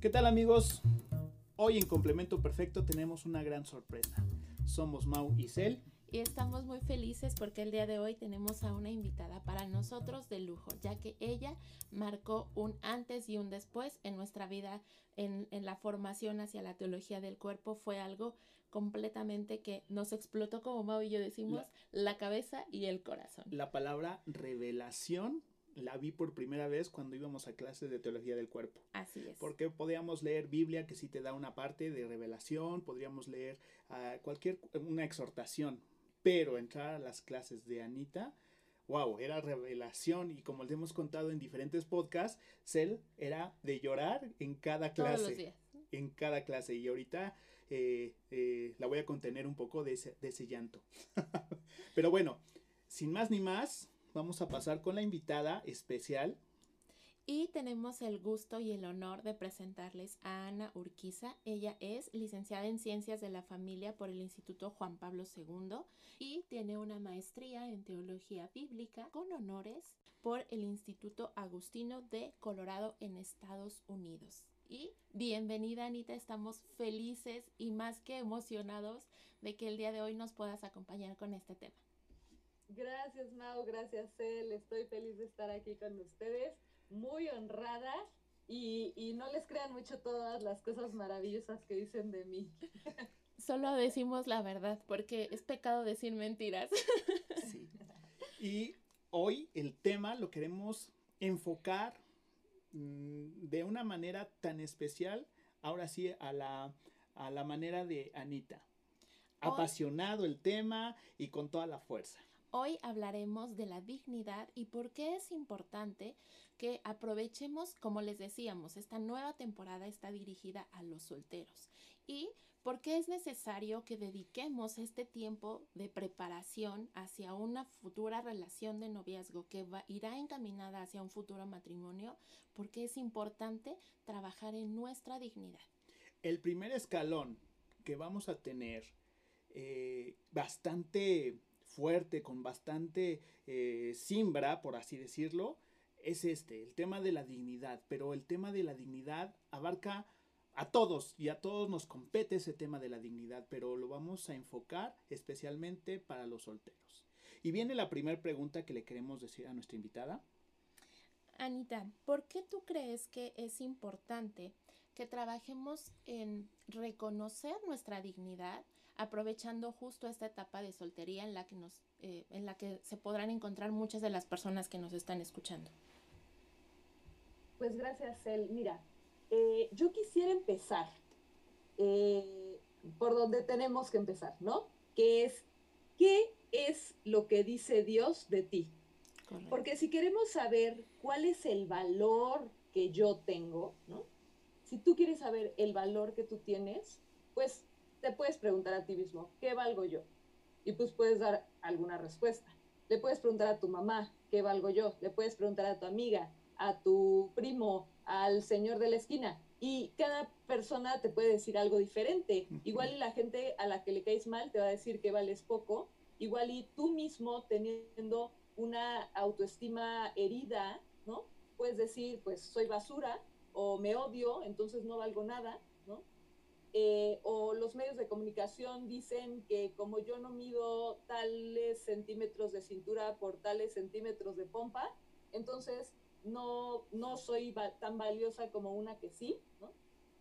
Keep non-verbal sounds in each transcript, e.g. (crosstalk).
¿Qué tal amigos? Hoy en Complemento Perfecto tenemos una gran sorpresa. Somos Mau y Cel. Y estamos muy felices porque el día de hoy tenemos a una invitada para nosotros de lujo, ya que ella marcó un antes y un después en nuestra vida, en, en la formación hacia la teología del cuerpo. Fue algo completamente que nos explotó, como Mau y yo decimos, la, la cabeza y el corazón. La palabra revelación la vi por primera vez cuando íbamos a clases de teología del cuerpo. Así es. Porque podíamos leer Biblia que sí te da una parte de revelación, podríamos leer uh, cualquier una exhortación, pero entrar a las clases de Anita, wow, era revelación y como les hemos contado en diferentes podcasts, Cel era de llorar en cada clase. Todos los días. En cada clase y ahorita eh, eh, la voy a contener un poco de ese, de ese llanto. (laughs) pero bueno, sin más ni más, vamos a pasar con la invitada especial. Y tenemos el gusto y el honor de presentarles a Ana Urquiza. Ella es licenciada en Ciencias de la Familia por el Instituto Juan Pablo II y tiene una maestría en Teología Bíblica con honores por el Instituto Agustino de Colorado en Estados Unidos. Y bienvenida Anita, estamos felices y más que emocionados de que el día de hoy nos puedas acompañar con este tema. Gracias Mau, gracias él, estoy feliz de estar aquí con ustedes, muy honrada y, y, no les crean mucho todas las cosas maravillosas que dicen de mí. (laughs) Solo decimos la verdad porque es pecado decir mentiras. (laughs) Sí. Y hoy el tema lo queremos enfocar mmm, de una manera tan especial, ahora sí, a la, a la manera de Anita. Apasionado el tema y con toda la fuerza. Hoy hablaremos de la dignidad y por qué es importante que aprovechemos, como les decíamos, esta nueva temporada está dirigida a los solteros y por qué es necesario que dediquemos este tiempo de preparación hacia una futura relación de noviazgo que va, irá encaminada hacia un futuro matrimonio, porque es importante trabajar en nuestra dignidad. El primer escalón que vamos a tener eh, bastante fuerte, con bastante eh, simbra, por así decirlo, es este, el tema de la dignidad. Pero el tema de la dignidad abarca a todos y a todos nos compete ese tema de la dignidad, pero lo vamos a enfocar especialmente para los solteros. Y viene la primera pregunta que le queremos decir a nuestra invitada. Anita, ¿por qué tú crees que es importante que trabajemos en reconocer nuestra dignidad, aprovechando justo esta etapa de soltería en la que nos, eh, en la que se podrán encontrar muchas de las personas que nos están escuchando. Pues gracias, El. Mira, eh, yo quisiera empezar eh, por donde tenemos que empezar, ¿no? Que es, ¿qué es lo que dice Dios de ti? Correcto. Porque si queremos saber cuál es el valor que yo tengo, ¿no? Si tú quieres saber el valor que tú tienes, pues te puedes preguntar a ti mismo, ¿qué valgo yo? Y pues puedes dar alguna respuesta. Le puedes preguntar a tu mamá, ¿qué valgo yo? Le puedes preguntar a tu amiga, a tu primo, al señor de la esquina. Y cada persona te puede decir algo diferente. Igual y la gente a la que le caes mal te va a decir que vales poco. Igual y tú mismo teniendo una autoestima herida, ¿no? Puedes decir, pues soy basura o me odio, entonces no valgo nada. Eh, o los medios de comunicación dicen que como yo no mido tales centímetros de cintura por tales centímetros de pompa, entonces no, no soy tan valiosa como una que sí, ¿no?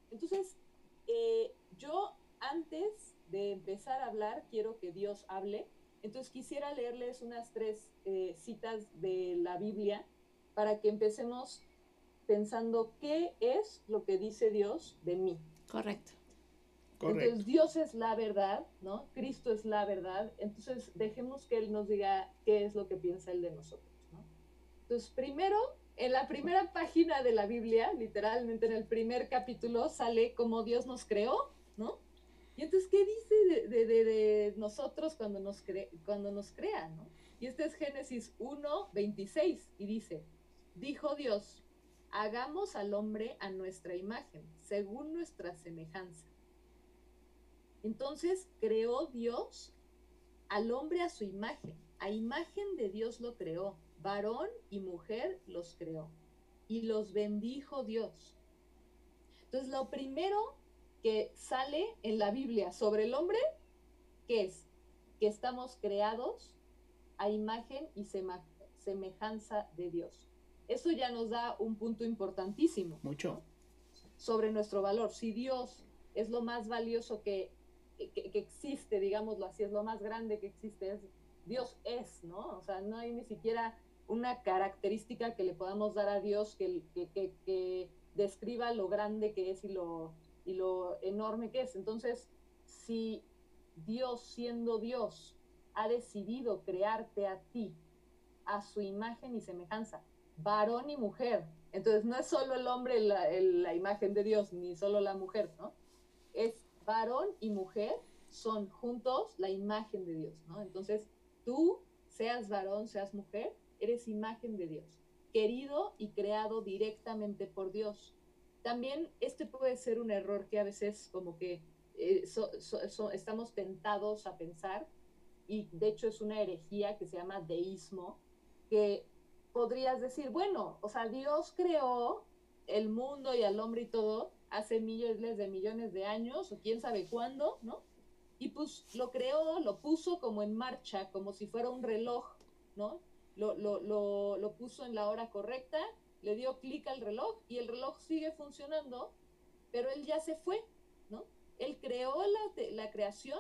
Entonces, eh, yo antes de empezar a hablar, quiero que Dios hable. Entonces quisiera leerles unas tres eh, citas de la Biblia para que empecemos pensando qué es lo que dice Dios de mí. Correcto. Entonces Dios es la verdad, ¿no? Cristo es la verdad. Entonces dejemos que Él nos diga qué es lo que piensa Él de nosotros, ¿no? Entonces primero, en la primera página de la Biblia, literalmente en el primer capítulo, sale cómo Dios nos creó, ¿no? Y entonces, ¿qué dice de, nosotros cuando nos, cuando nos crea, ¿no? Y este es Génesis 1, 26, y dice, dijo Dios, hagamos al hombre a nuestra imagen, según nuestra semejanza. Entonces creó Dios al hombre a su imagen, a imagen de Dios lo creó, varón y mujer los creó, y los bendijo Dios. Entonces, lo primero que sale en la Biblia sobre el hombre, ¿qué es? Que estamos creados a imagen y semejanza de Dios. Eso ya nos da un punto importantísimo. Mucho. Sobre nuestro valor. Si Dios es lo más valioso que, que, existe, digámoslo así, es lo más grande que existe, es, Dios es, ¿no? O sea, no hay ni siquiera una característica que le podamos dar a Dios que, que, que describa lo grande que es y lo, y lo enorme que es. Entonces, si Dios siendo Dios ha decidido crearte a ti a su imagen y semejanza, varón y mujer, entonces no es solo el hombre la, la imagen de Dios, ni solo la mujer, ¿no? Es varón y mujer son juntos la imagen de Dios. Entonces, tú, seas varón, seas mujer, eres imagen de Dios, querido y creado directamente por Dios. También este puede ser un error que a veces como que eh, estamos tentados a pensar, y de hecho es una herejía que se llama deísmo, que podrías decir, bueno, o sea, Dios creó el mundo y al hombre y todo hace millones de millones de años, o quién sabe cuándo, ¿no? Y pues lo creó, lo puso como en marcha, como si fuera un reloj, ¿no? Lo, lo, lo, lo puso en la hora correcta le dio clic al reloj y el reloj sigue funcionando, pero él ya se fue, ¿no? Él creó la, la creación,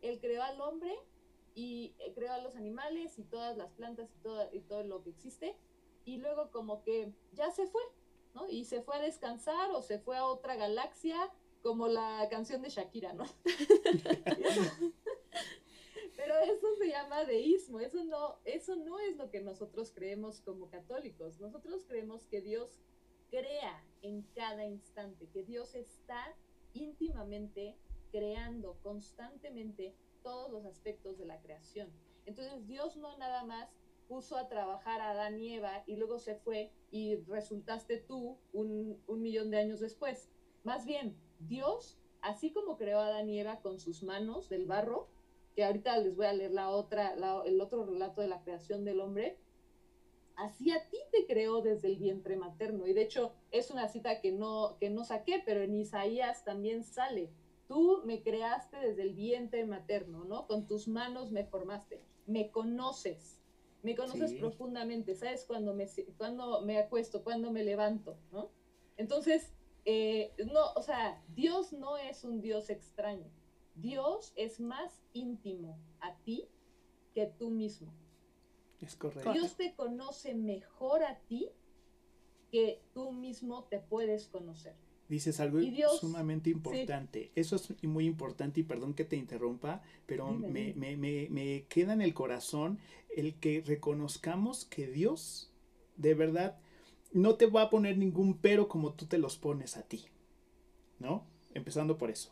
él creó al hombre y eh, creó a los animales y todas las plantas y todo, y todo lo que existe, y luego como que ya se fue, ¿no? Y se fue a descansar o se fue a otra galaxia, como la canción de Shakira, ¿no? (laughs) Pero eso se llama deísmo, eso no, eso no es lo que nosotros creemos como católicos. Nosotros creemos que Dios crea en cada instante, que Dios está íntimamente creando constantemente todos los aspectos de la creación. Entonces Dios no nada más puso a trabajar a Adán y Eva y luego se fue y resultaste tú un, un millón de años después. Más bien, Dios, así como creó a Adán y Eva con sus manos del barro, que ahorita les voy a leer la otra, el otro relato de la creación del hombre, así a ti te creó desde el vientre materno. Y de hecho es una cita que no, que no saqué, pero en Isaías también sale. Tú me creaste desde el vientre materno, ¿no? Con tus manos me formaste. Me conoces, me conoces profundamente. ¿Sabes cuando me, cuando me acuesto, cuando me levanto, ¿no? Entonces, eh, no, o sea, Dios no es un Dios extraño. Dios es más íntimo a ti que tú mismo. Es correcto. Dios te conoce mejor a ti que tú mismo te puedes conocer. Dices algo sumamente importante. Eso es muy importante y perdón que te interrumpa, pero me, Me, me, me queda en el corazón el que reconozcamos que Dios de verdad no te va a poner ningún pero como tú te los pones a ti. ¿No? Empezando por eso.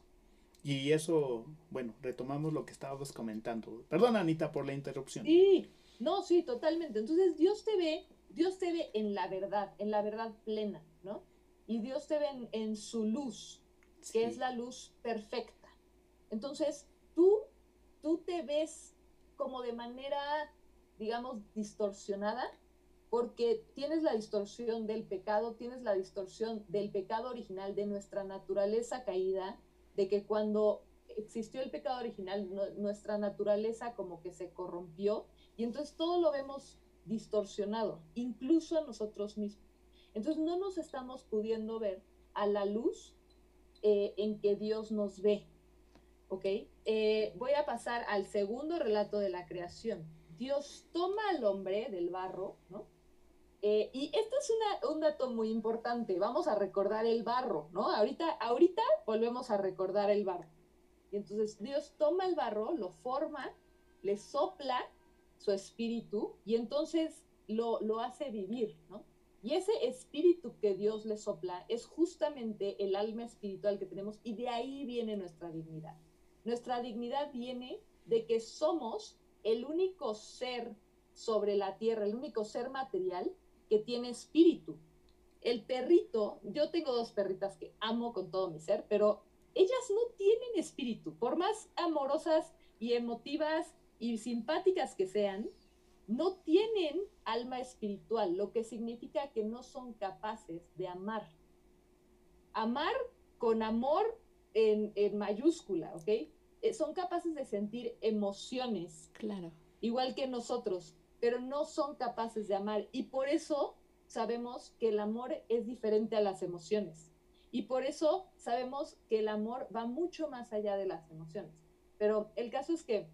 Y eso, bueno, retomamos lo que estábamos comentando. Perdón, Anita, por la interrupción. Sí, no, sí, totalmente. Entonces, Dios te ve, Dios te ve en la verdad, en la verdad plena, ¿no? Y Dios te ve en, su luz, que es la luz perfecta. Entonces, tú, tú te ves como de manera, digamos, distorsionada, porque tienes la distorsión del pecado, tienes la distorsión del pecado original, de nuestra naturaleza caída, de que cuando existió el pecado original, nuestra naturaleza como que se corrompió y entonces todo lo vemos distorsionado, incluso a nosotros mismos. Entonces no nos estamos pudiendo ver a la luz eh, en que Dios nos ve. ¿Ok? Eh, voy a pasar al segundo relato de la creación. Dios toma al hombre del barro, ¿no? Eh, y esto es un dato muy importante. Vamos a recordar el barro, ¿no? Ahorita, ahorita volvemos a recordar el barro. Y entonces Dios toma el barro, lo forma, le sopla su espíritu y entonces lo, lo hace vivir, ¿no? Y ese espíritu que Dios le sopla es justamente el alma espiritual que tenemos y de ahí viene nuestra dignidad. Nuestra dignidad viene de que somos el único ser sobre la tierra, el único ser material que tiene espíritu. El perrito, yo tengo dos perritas que amo con todo mi ser, pero ellas no tienen espíritu. Por más amorosas y emotivas y simpáticas que sean, no tienen alma espiritual, lo que significa que no son capaces de amar. Amar con amor en, en mayúscula, ¿ok? Eh, son capaces de sentir emociones. Claro. Igual que nosotros, pero no son capaces de amar. Y por eso sabemos que el amor es diferente a las emociones. Y por eso sabemos que el amor va mucho más allá de las emociones. Pero el caso es que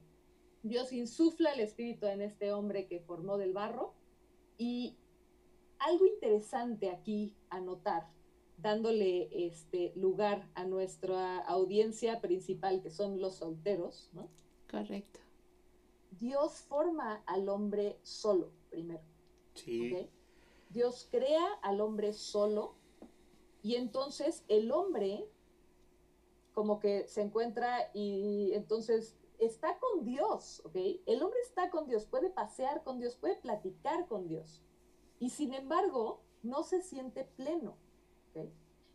Dios insufla el espíritu en este hombre que formó del barro. Y algo interesante aquí a notar dándole este lugar a nuestra audiencia principal, que son los solteros, ¿no? Correcto. Dios forma al hombre solo, primero. Sí. Dios crea al hombre solo y entonces el hombre como que se encuentra y entonces está con Dios, ¿ok? El hombre está con Dios, puede pasear con Dios, puede platicar con Dios. Y sin embargo, no se siente pleno.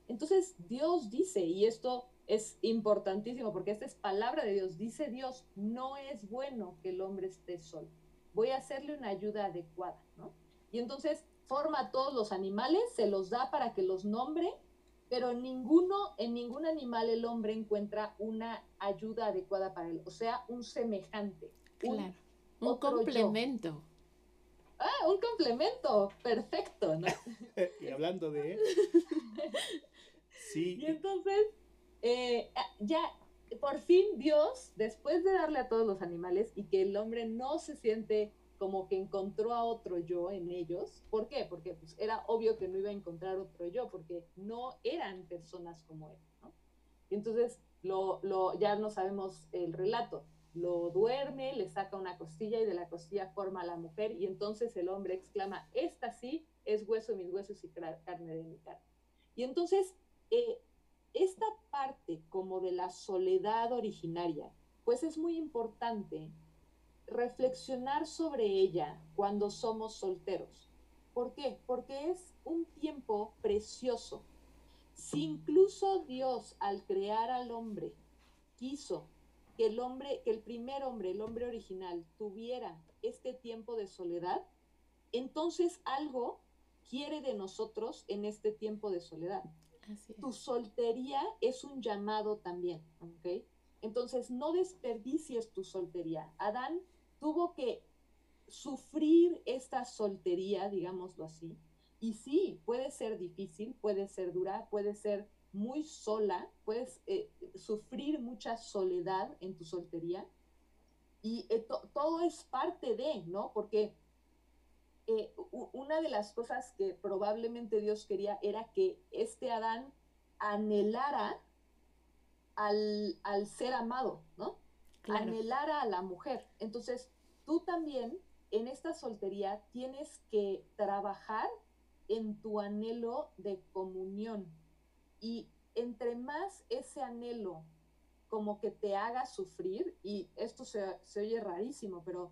Entonces Dios dice, y esto es importantísimo porque esta es palabra de Dios, dice Dios, no es bueno que el hombre esté solo, voy a hacerle una ayuda adecuada, ¿no? Y entonces forma a todos los animales, se los da para que los nombre, pero ninguno, en ningún animal el hombre encuentra una ayuda adecuada para él, o sea, un semejante. Claro, un, complemento. Ah, un complemento, perfecto, ¿no? (laughs) y hablando de... (laughs) Sí. Y entonces, eh, ya, por fin Dios, después de darle a todos los animales y que el hombre no se siente como que encontró a otro yo en ellos. ¿Por qué? Porque pues, era obvio que no iba a encontrar otro yo, porque no eran personas como él. Y entonces lo, lo, ya no sabemos el relato. Lo duerme, le saca una costilla y de la costilla forma a la mujer y entonces el hombre exclama, esta sí es hueso de mis huesos y carne de mi carne. Y entonces eh, esta parte como de la soledad originaria, pues es muy importante reflexionar sobre ella cuando somos solteros. ¿Por qué? Porque es un tiempo precioso. Si incluso Dios al crear al hombre quiso que el hombre, que el primer hombre, el hombre original, tuviera este tiempo de soledad, entonces algo quiere de nosotros en este tiempo de soledad. Tu soltería es un llamado también, ¿ok? Entonces, no desperdicies tu soltería. Adán tuvo que sufrir esta soltería, digámoslo así. Y sí, puede ser difícil, puede ser dura, puede ser muy sola, puedes eh, sufrir mucha soledad en tu soltería. Y eh, todo es parte de, ¿no? Porque eh, una de las cosas que probablemente Dios quería era que este Adán anhelara al, ser amado, ¿no? Anhelara a la mujer. Entonces, tú también en esta soltería tienes que trabajar en tu anhelo de comunión. Y entre más ese anhelo como que te haga sufrir, y esto se, se oye rarísimo, pero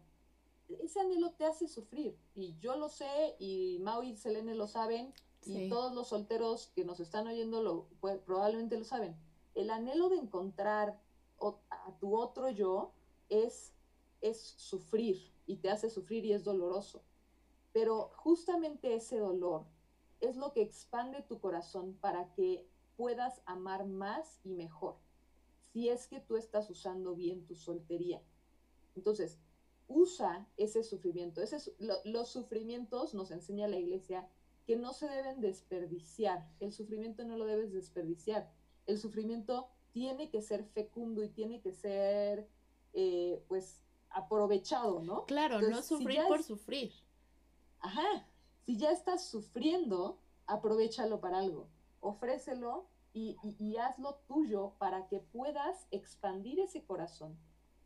ese anhelo te hace sufrir. Y yo lo sé, y Mau y Selene lo saben, y todos los solteros que nos están oyendo lo, pues, probablemente lo saben. El anhelo de encontrar a tu otro yo es, es sufrir, y te hace sufrir y es doloroso. Pero justamente ese dolor es lo que expande tu corazón para que puedas amar más y mejor, si es que tú estás usando bien tu soltería. Entonces, usa ese sufrimiento. Ese, los sufrimientos, nos enseña la iglesia, que no se deben desperdiciar. El sufrimiento no lo debes desperdiciar. El sufrimiento tiene que ser fecundo y tiene que ser, eh, pues, aprovechado, ¿no? Claro, no sufrir por sufrir. Ajá. Si ya estás sufriendo, aprovechalo para algo. Ofrécelo y, y hazlo tuyo para que puedas expandir ese corazón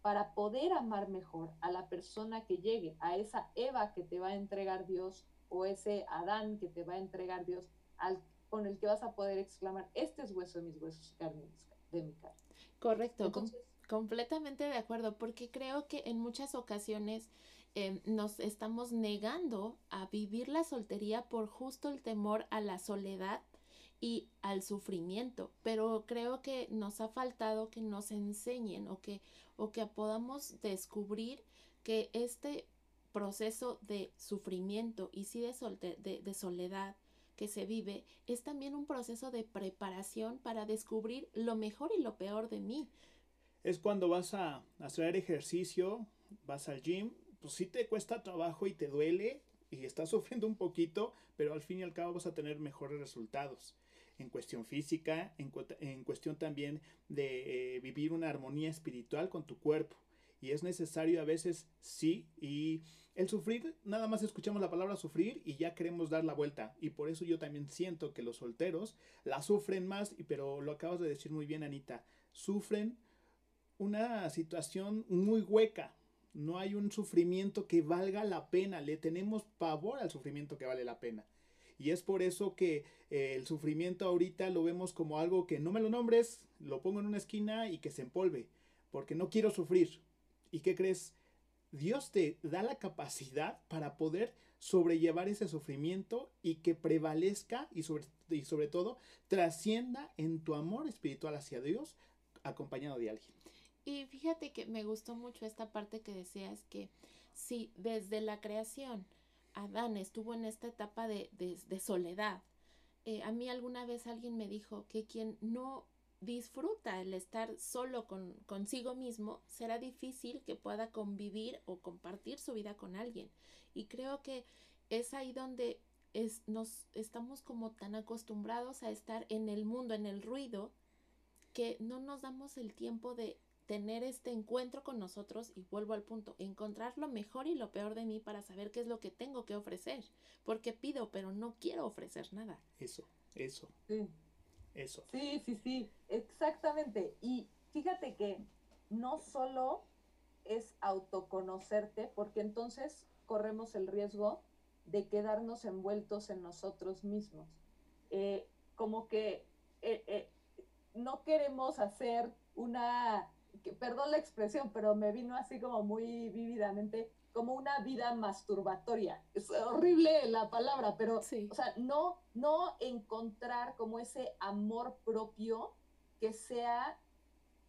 para poder amar mejor a la persona que llegue, a esa Eva que te va a entregar Dios o ese Adán que te va a entregar Dios, al, con el que vas a poder exclamar, este es hueso de mis huesos, carne de mi. Correcto, completamente de acuerdo, porque creo que en muchas ocasiones em, nos estamos negando a vivir la soltería por justo el temor a la soledad y al sufrimiento, pero creo que nos ha faltado que nos enseñen o que, o que podamos descubrir que este proceso de sufrimiento y sí de, de, de soledad, que se vive es también un proceso de preparación para descubrir lo mejor y lo peor de mí. Es cuando vas a hacer ejercicio, vas al gym, pues sí te cuesta trabajo y te duele y estás (laughs) sufriendo un poquito, pero al fin y al cabo vas a tener mejores resultados en cuestión física, en, cuestión también de eh, vivir una armonía espiritual con tu cuerpo. Y es necesario a veces, sí, y el sufrir, nada más escuchamos la palabra sufrir y ya queremos dar la vuelta. Y por eso yo también siento que los solteros la sufren más, pero lo acabas de decir muy bien, Anita, sufren una situación muy hueca. No hay un sufrimiento que valga la pena. Le tenemos pavor al sufrimiento que vale la pena. Y es por eso que eh, el sufrimiento ahorita lo vemos como algo que no me lo nombres, lo pongo en una esquina y que se empolve, porque no quiero sufrir. ¿Y qué crees? Dios te da la capacidad para poder sobrellevar ese sufrimiento y que prevalezca y sobre, y sobre todo trascienda en tu amor espiritual hacia Dios acompañado de alguien. Y fíjate que me gustó mucho esta parte que decías que si desde la creación Adán estuvo en esta etapa de, soledad, eh, a mí alguna vez alguien me dijo que quien no disfruta el estar solo con, consigo mismo, será difícil que pueda convivir o compartir su vida con alguien. Y creo que es ahí donde es, nos estamos como tan acostumbrados a estar en el mundo, en el ruido, que no nos damos el tiempo de tener este encuentro con nosotros y vuelvo al punto, encontrar lo mejor y lo peor de mí para saber qué es lo que tengo que ofrecer, porque pido, pero no quiero ofrecer nada. Eso, eso. Sí. Eso. Sí, sí, sí, exactamente. Y fíjate que no solo es autoconocerte, porque entonces corremos el riesgo de quedarnos envueltos en nosotros mismos. Eh, como que eh, eh, no queremos hacer una perdón la expresión, pero me vino así como muy vívidamente, como una vida masturbatoria. Es horrible la palabra, pero, o sea, no, no encontrar como ese amor propio que sea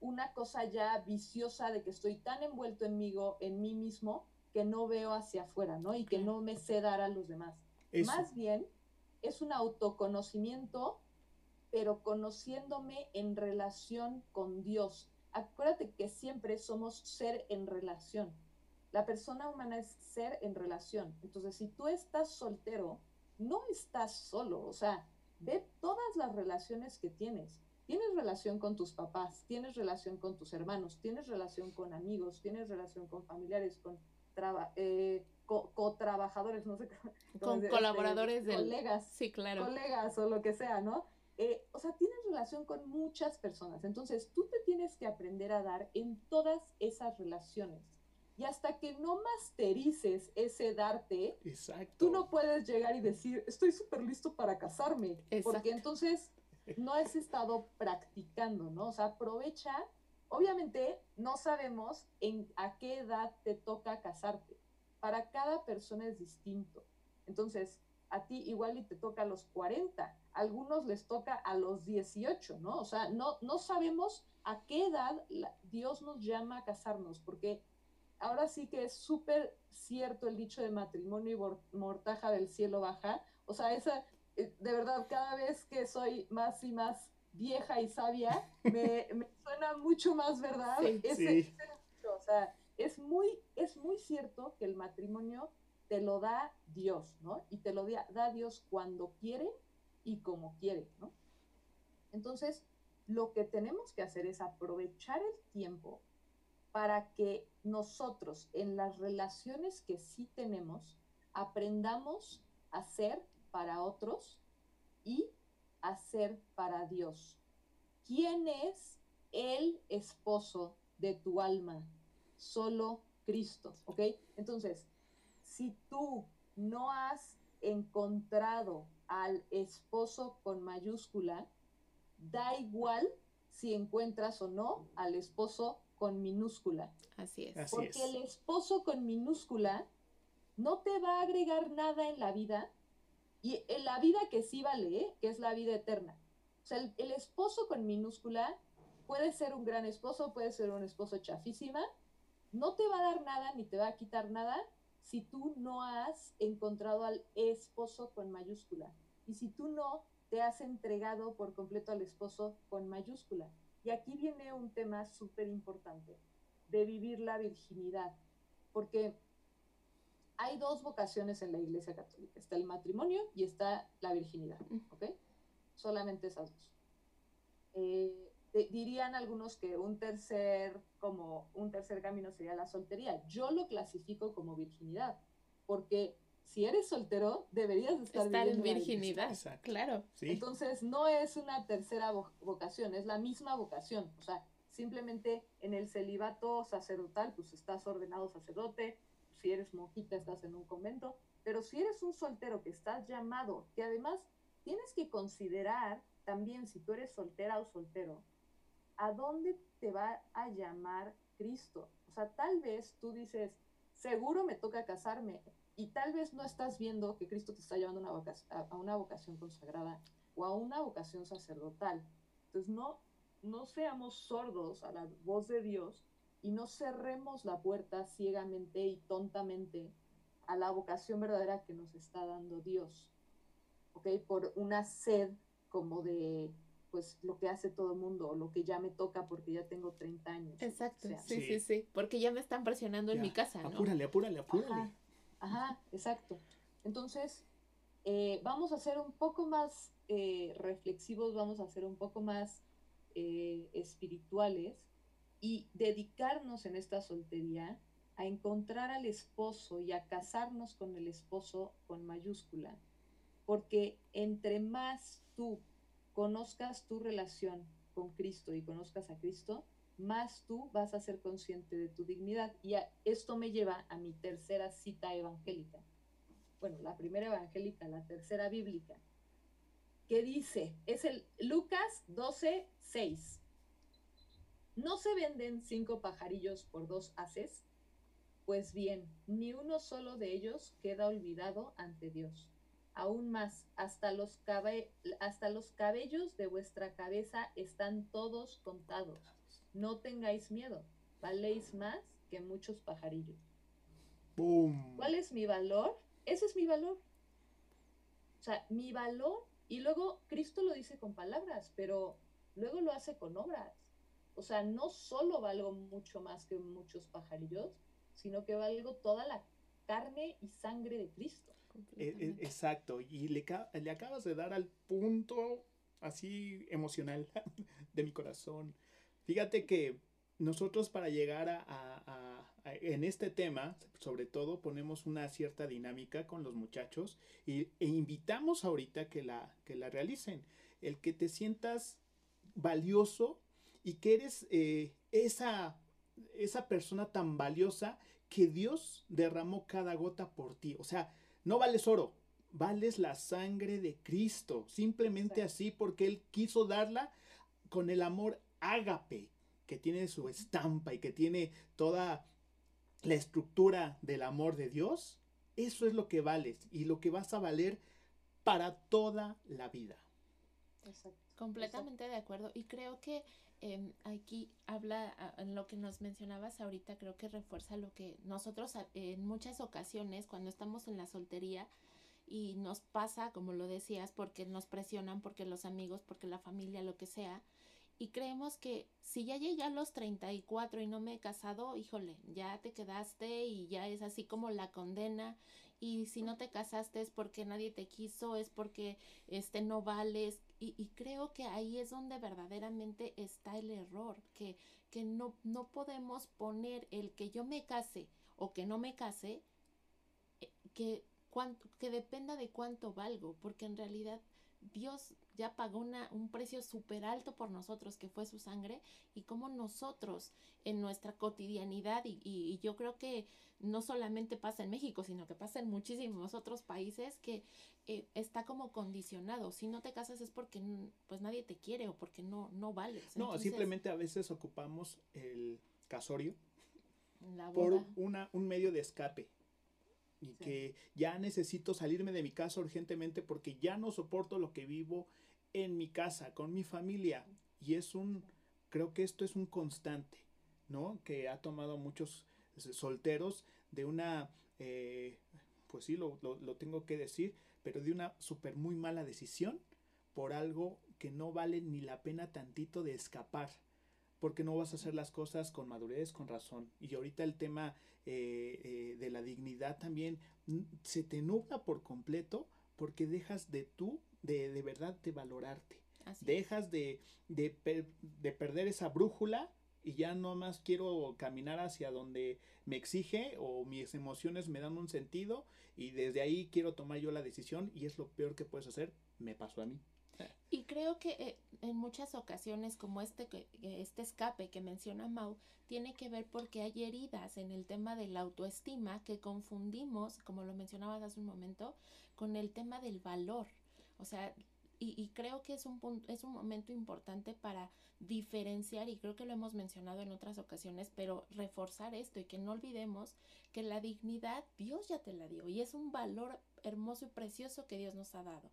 una cosa ya viciosa de que estoy tan envuelto en mí, en mí mismo que no veo hacia afuera, ¿no? Y que no me sé dar a los demás. Más bien, es un autoconocimiento, pero conociéndome en relación con Dios acuérdate que siempre somos ser en relación. La persona humana es ser en relación. Entonces, si tú estás soltero, no estás solo. O sea, ve todas las relaciones que tienes. Tienes relación con tus papás, tienes relación con tus hermanos, tienes relación con amigos, tienes relación con familiares, con eh, co-trabajadores, no sé (laughs) Con colaboradores de colegas. Sí, claro. Colegas o lo que sea, ¿no? Eh, o sea, tienes relación con muchas personas. Entonces, tú te tienes que aprender a dar en todas esas relaciones. Y hasta que no masterices ese darte, tú no puedes llegar y decir, estoy súper listo para casarme. Porque entonces no has estado practicando, ¿no? O sea, aprovecha. Obviamente, no sabemos en a qué edad te toca casarte. Para cada persona es distinto. Entonces, a ti igual y te toca a los 40 algunos les toca a los 18, ¿no? O sea, no, no sabemos a qué edad Dios nos llama a casarnos, porque ahora sí que es súper cierto el dicho de matrimonio y mortaja del cielo baja. O sea, esa, eh, de verdad, cada vez que soy más y más vieja y sabia, (laughs) me, suena mucho más verdad. ese, o sea, es muy, es muy cierto que el matrimonio te lo da Dios, ¿no? Y te lo da Dios cuando quiere y como quiere, ¿no? Entonces, lo que tenemos que hacer es aprovechar el tiempo para que nosotros en las relaciones que sí tenemos aprendamos a ser para otros y a ser para Dios. ¿Quién es el esposo de tu alma? Solo Cristo, ¿ok? Entonces, si tú no has encontrado al esposo con mayúscula, da igual si encuentras o no al esposo con minúscula. Así es. Porque el esposo con minúscula no te va a agregar nada en la vida y en la vida que sí vale, ¿eh? que es la vida eterna. O sea, el, el, esposo con minúscula puede ser un gran esposo, puede ser un esposo chafísima, no te va a dar nada ni te va a quitar nada si tú no has encontrado al esposo con mayúscula. y si tú no te has entregado por completo al esposo con mayúscula. Y aquí viene un tema súper importante de vivir la virginidad, porque hay dos vocaciones en la Iglesia Católica. Está el matrimonio y está la virginidad, ¿ok? Solamente esas dos. Eh, dirían algunos que un tercer, como un tercer camino sería la soltería. Yo lo clasifico como virginidad, porque si eres soltero, deberías estar, estar en virginidad. Claro. Entonces, no es una tercera vocación, es la misma vocación. O sea, simplemente en el celibato sacerdotal, pues estás ordenado sacerdote, si eres monjita, estás en un convento, pero si eres un soltero que estás llamado, que además tienes que considerar también si tú eres soltera o soltero, ¿a dónde te va a llamar Cristo? O sea, tal vez tú dices, seguro me toca casarme, y tal vez no estás viendo que Cristo te está llevando una a una vocación consagrada o a una vocación sacerdotal. Entonces, no, no seamos sordos a la voz de Dios y no cerremos la puerta ciegamente y tontamente a la vocación verdadera que nos está dando Dios. ¿Ok? Por una sed como de pues lo que hace todo el mundo, lo que ya me toca porque ya tengo 30 años. Exacto, sí, sí, sí, porque ya me están presionando en mi casa, ¿no? Apúrale, apúrale, apúrale. Ajá, exacto. Entonces, eh, vamos a ser un poco más eh, reflexivos, vamos a ser un poco más eh, espirituales y dedicarnos en esta soltería a encontrar al esposo y a casarnos con el esposo con mayúscula. Porque entre más tú conozcas tu relación con Cristo y conozcas a Cristo, más tú vas a ser consciente de tu dignidad. Y esto me lleva a mi tercera cita evangélica. Bueno, la primera evangélica, la tercera bíblica, que dice, es el Lucas 12, 6. ¿No se venden cinco pajarillos por dos haces? Pues bien, ni uno solo de ellos queda olvidado ante Dios aún más, hasta los, hasta los cabellos de vuestra cabeza están todos contados. No tengáis miedo, valéis más que muchos pajarillos. ¿Cuál es mi valor? Ese es mi valor. O sea, mi valor, y luego Cristo lo dice con palabras, pero luego lo hace con obras. O sea, no solo valgo mucho más que muchos pajarillos, sino que valgo toda la carne y sangre de Cristo. E, e, exacto, y le, le acabas de dar al punto así emocional (laughs) de mi corazón. Fíjate que nosotros para llegar a, en este tema, sobre todo ponemos una cierta dinámica con los muchachos y, e invitamos ahorita que la, que la realicen. El que te sientas valioso y que eres eh, esa, esa persona tan valiosa que Dios derramó cada gota por ti. O sea, no vales oro, vales la sangre de Cristo, simplemente así porque Él quiso darla con el amor ágape, que tiene su estampa y que tiene toda la estructura del amor de Dios. Eso es lo que vales y lo que vas a valer para toda la vida. Completamente de acuerdo. Y creo que em, aquí habla, en lo que nos mencionabas ahorita, creo que refuerza lo que nosotros en muchas ocasiones, cuando estamos en la soltería, y nos pasa, como lo decías, porque nos presionan, porque los amigos, porque la familia, lo que sea, y creemos que si ya llegué a los 34 y no me he casado, híjole, ya te quedaste y ya es así como la condena. Y si no te casaste es porque nadie te quiso, es porque este no vales. Y, y creo que ahí es donde verdaderamente está el error, que, que no, no podemos poner el que yo me case o que no me case, eh, que, que dependa de cuánto valgo, porque en realidad Dios ya pagó una, un precio súper alto por nosotros, que fue su sangre, y como nosotros en nuestra cotidianidad, y, y, yo creo que no solamente pasa en México, sino que pasa en muchísimos otros países, que eh, está como condicionado. Si no te casas es porque pues nadie te quiere o porque no, no vales. No, simplemente a veces ocupamos el casorio por una, un medio de escape y que ya necesito salirme de mi casa urgentemente porque ya no soporto lo que vivo en mi casa, con mi familia. Y es un, creo que esto es un constante, ¿no? Que ha tomado muchos solteros de una, eh, pues sí, lo, lo, tengo que decir, pero de una súper muy mala decisión por algo que no vale ni la pena tantito de escapar porque no vas a hacer las cosas con madurez, con razón. Y ahorita el tema eh, eh, de la dignidad también se te nubla por completo porque dejas de tú, de, de verdad, de valorarte. dejas de, de, de, perder esa brújula y ya no más quiero caminar hacia donde me exige o mis emociones me dan un sentido y desde ahí quiero tomar yo la decisión y es lo peor que puedes hacer, me pasó a mí. Y creo que eh, en muchas ocasiones como este, este escape que menciona Mau, tiene que ver porque hay heridas en el tema de la autoestima que confundimos, como lo mencionabas hace un momento, con el tema del valor. O sea, y, y, creo que es un, punto, es un momento importante para diferenciar, y creo que lo hemos mencionado en otras ocasiones, pero reforzar esto y que no olvidemos que la dignidad Dios ya te la dio y es un valor hermoso y precioso que Dios nos ha dado.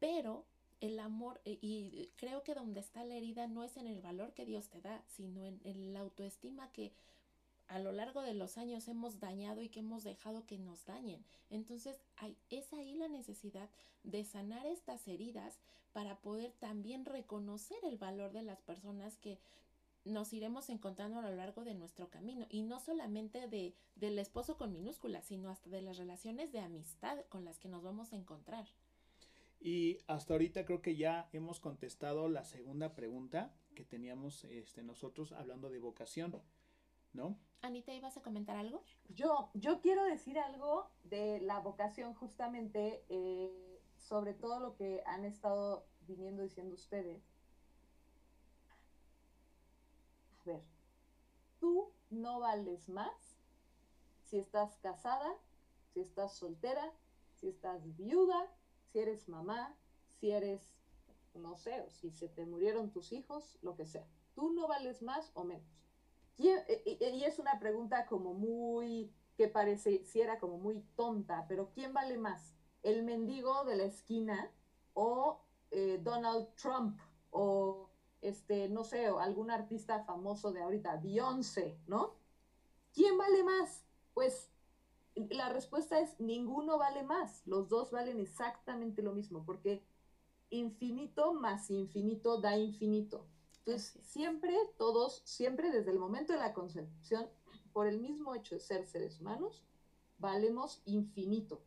Pero el amor, eh, y creo que donde está la herida no es en el valor que Dios te da, sino en, la autoestima que a lo largo de los años hemos dañado y que hemos dejado que nos dañen. Entonces hay, es ahí la necesidad de sanar estas heridas para poder también reconocer el valor de las personas que nos iremos encontrando a lo largo de nuestro camino y no solamente de del esposo con minúsculas, sino hasta de las relaciones de amistad con las que nos vamos a encontrar. Y hasta ahorita creo que ya hemos contestado la segunda pregunta que teníamos este, nosotros hablando de vocación, ¿no? Anita, ¿ibas a comentar algo? Yo, yo quiero decir algo de la vocación justamente eh, sobre todo lo que han estado viniendo diciendo ustedes. A ver, tú no vales más si estás casada, si estás soltera, si estás viuda, si eres mamá, si eres, no sé, o si se te murieron tus hijos, lo que sea. Tú no vales más o menos. Eh, y es una pregunta como muy, que pareciera como muy tonta, pero ¿quién vale más? ¿El mendigo de la esquina o eh, Donald Trump o este, no sé, algún artista famoso de ahorita, Beyoncé, ¿no? ¿Quién vale más? Pues la respuesta es ninguno vale más, los dos valen exactamente lo mismo, porque infinito más infinito da infinito. Entonces, siempre, todos, siempre desde el momento de la concepción, por el mismo hecho de ser seres humanos, valemos infinito.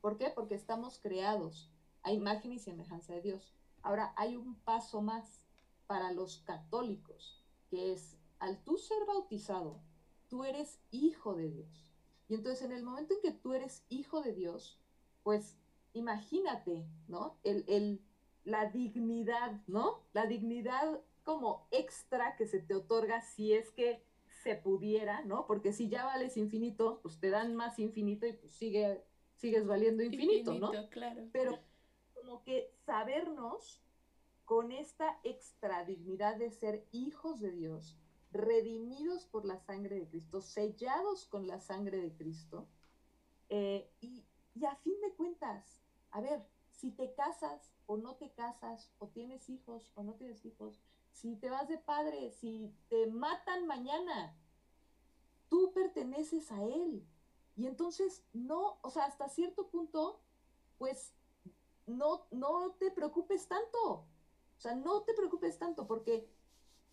¿Por qué? Porque estamos creados a imagen y semejanza de Dios. Ahora, hay un paso más para los católicos, que es, al tú ser bautizado, tú eres hijo de Dios. Y entonces en el momento en que tú eres hijo de Dios, pues imagínate, ¿no? El, la dignidad, ¿no? La dignidad como extra que se te otorga si es que se pudiera, ¿no? Porque si ya vales infinito, pues te dan más infinito y pues sigue, sigues valiendo infinito, infinito ¿no? Claro. Pero como que sabernos con esta extra dignidad de ser hijos de Dios, redimidos por la sangre de Cristo, sellados con la sangre de Cristo. Eh, y, y a fin de cuentas, a ver, si te casas o no te casas, o tienes hijos o no tienes hijos, si te vas de padre, si te matan mañana, tú perteneces a Él. Y entonces, no, o sea, hasta cierto punto, pues no, no te preocupes tanto. O sea, no te preocupes tanto porque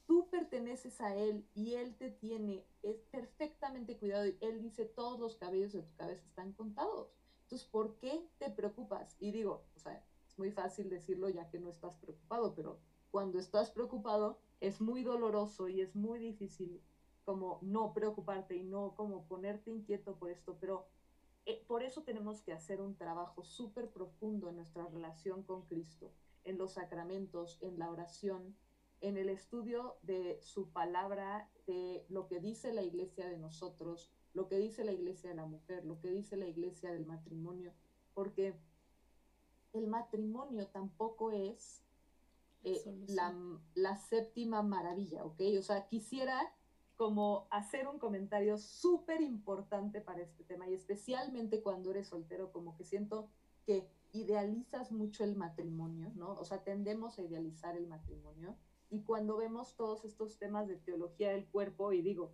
tú perteneces a Él y Él te tiene, es perfectamente cuidado. Él dice, todos los cabellos de tu cabeza están contados. Entonces, ¿por qué te preocupas? Y digo, o sea, es muy fácil decirlo ya que no estás preocupado, pero cuando estás preocupado es muy doloroso y es muy difícil como no preocuparte y no como ponerte inquieto por esto, pero eh, por eso tenemos que hacer un trabajo súper profundo en nuestra relación con Cristo, en los sacramentos, en la oración, en el estudio de su palabra, de lo que dice la iglesia de nosotros, lo que dice la iglesia de la mujer, lo que dice la iglesia del matrimonio, porque el matrimonio tampoco es eh, la, la, séptima maravilla, ¿ok? O sea, quisiera como hacer un comentario súper importante para este tema y especialmente cuando eres soltero, como que siento que idealizas mucho el matrimonio, ¿no? O sea, tendemos a idealizar el matrimonio y cuando vemos todos estos temas de teología del cuerpo, y digo,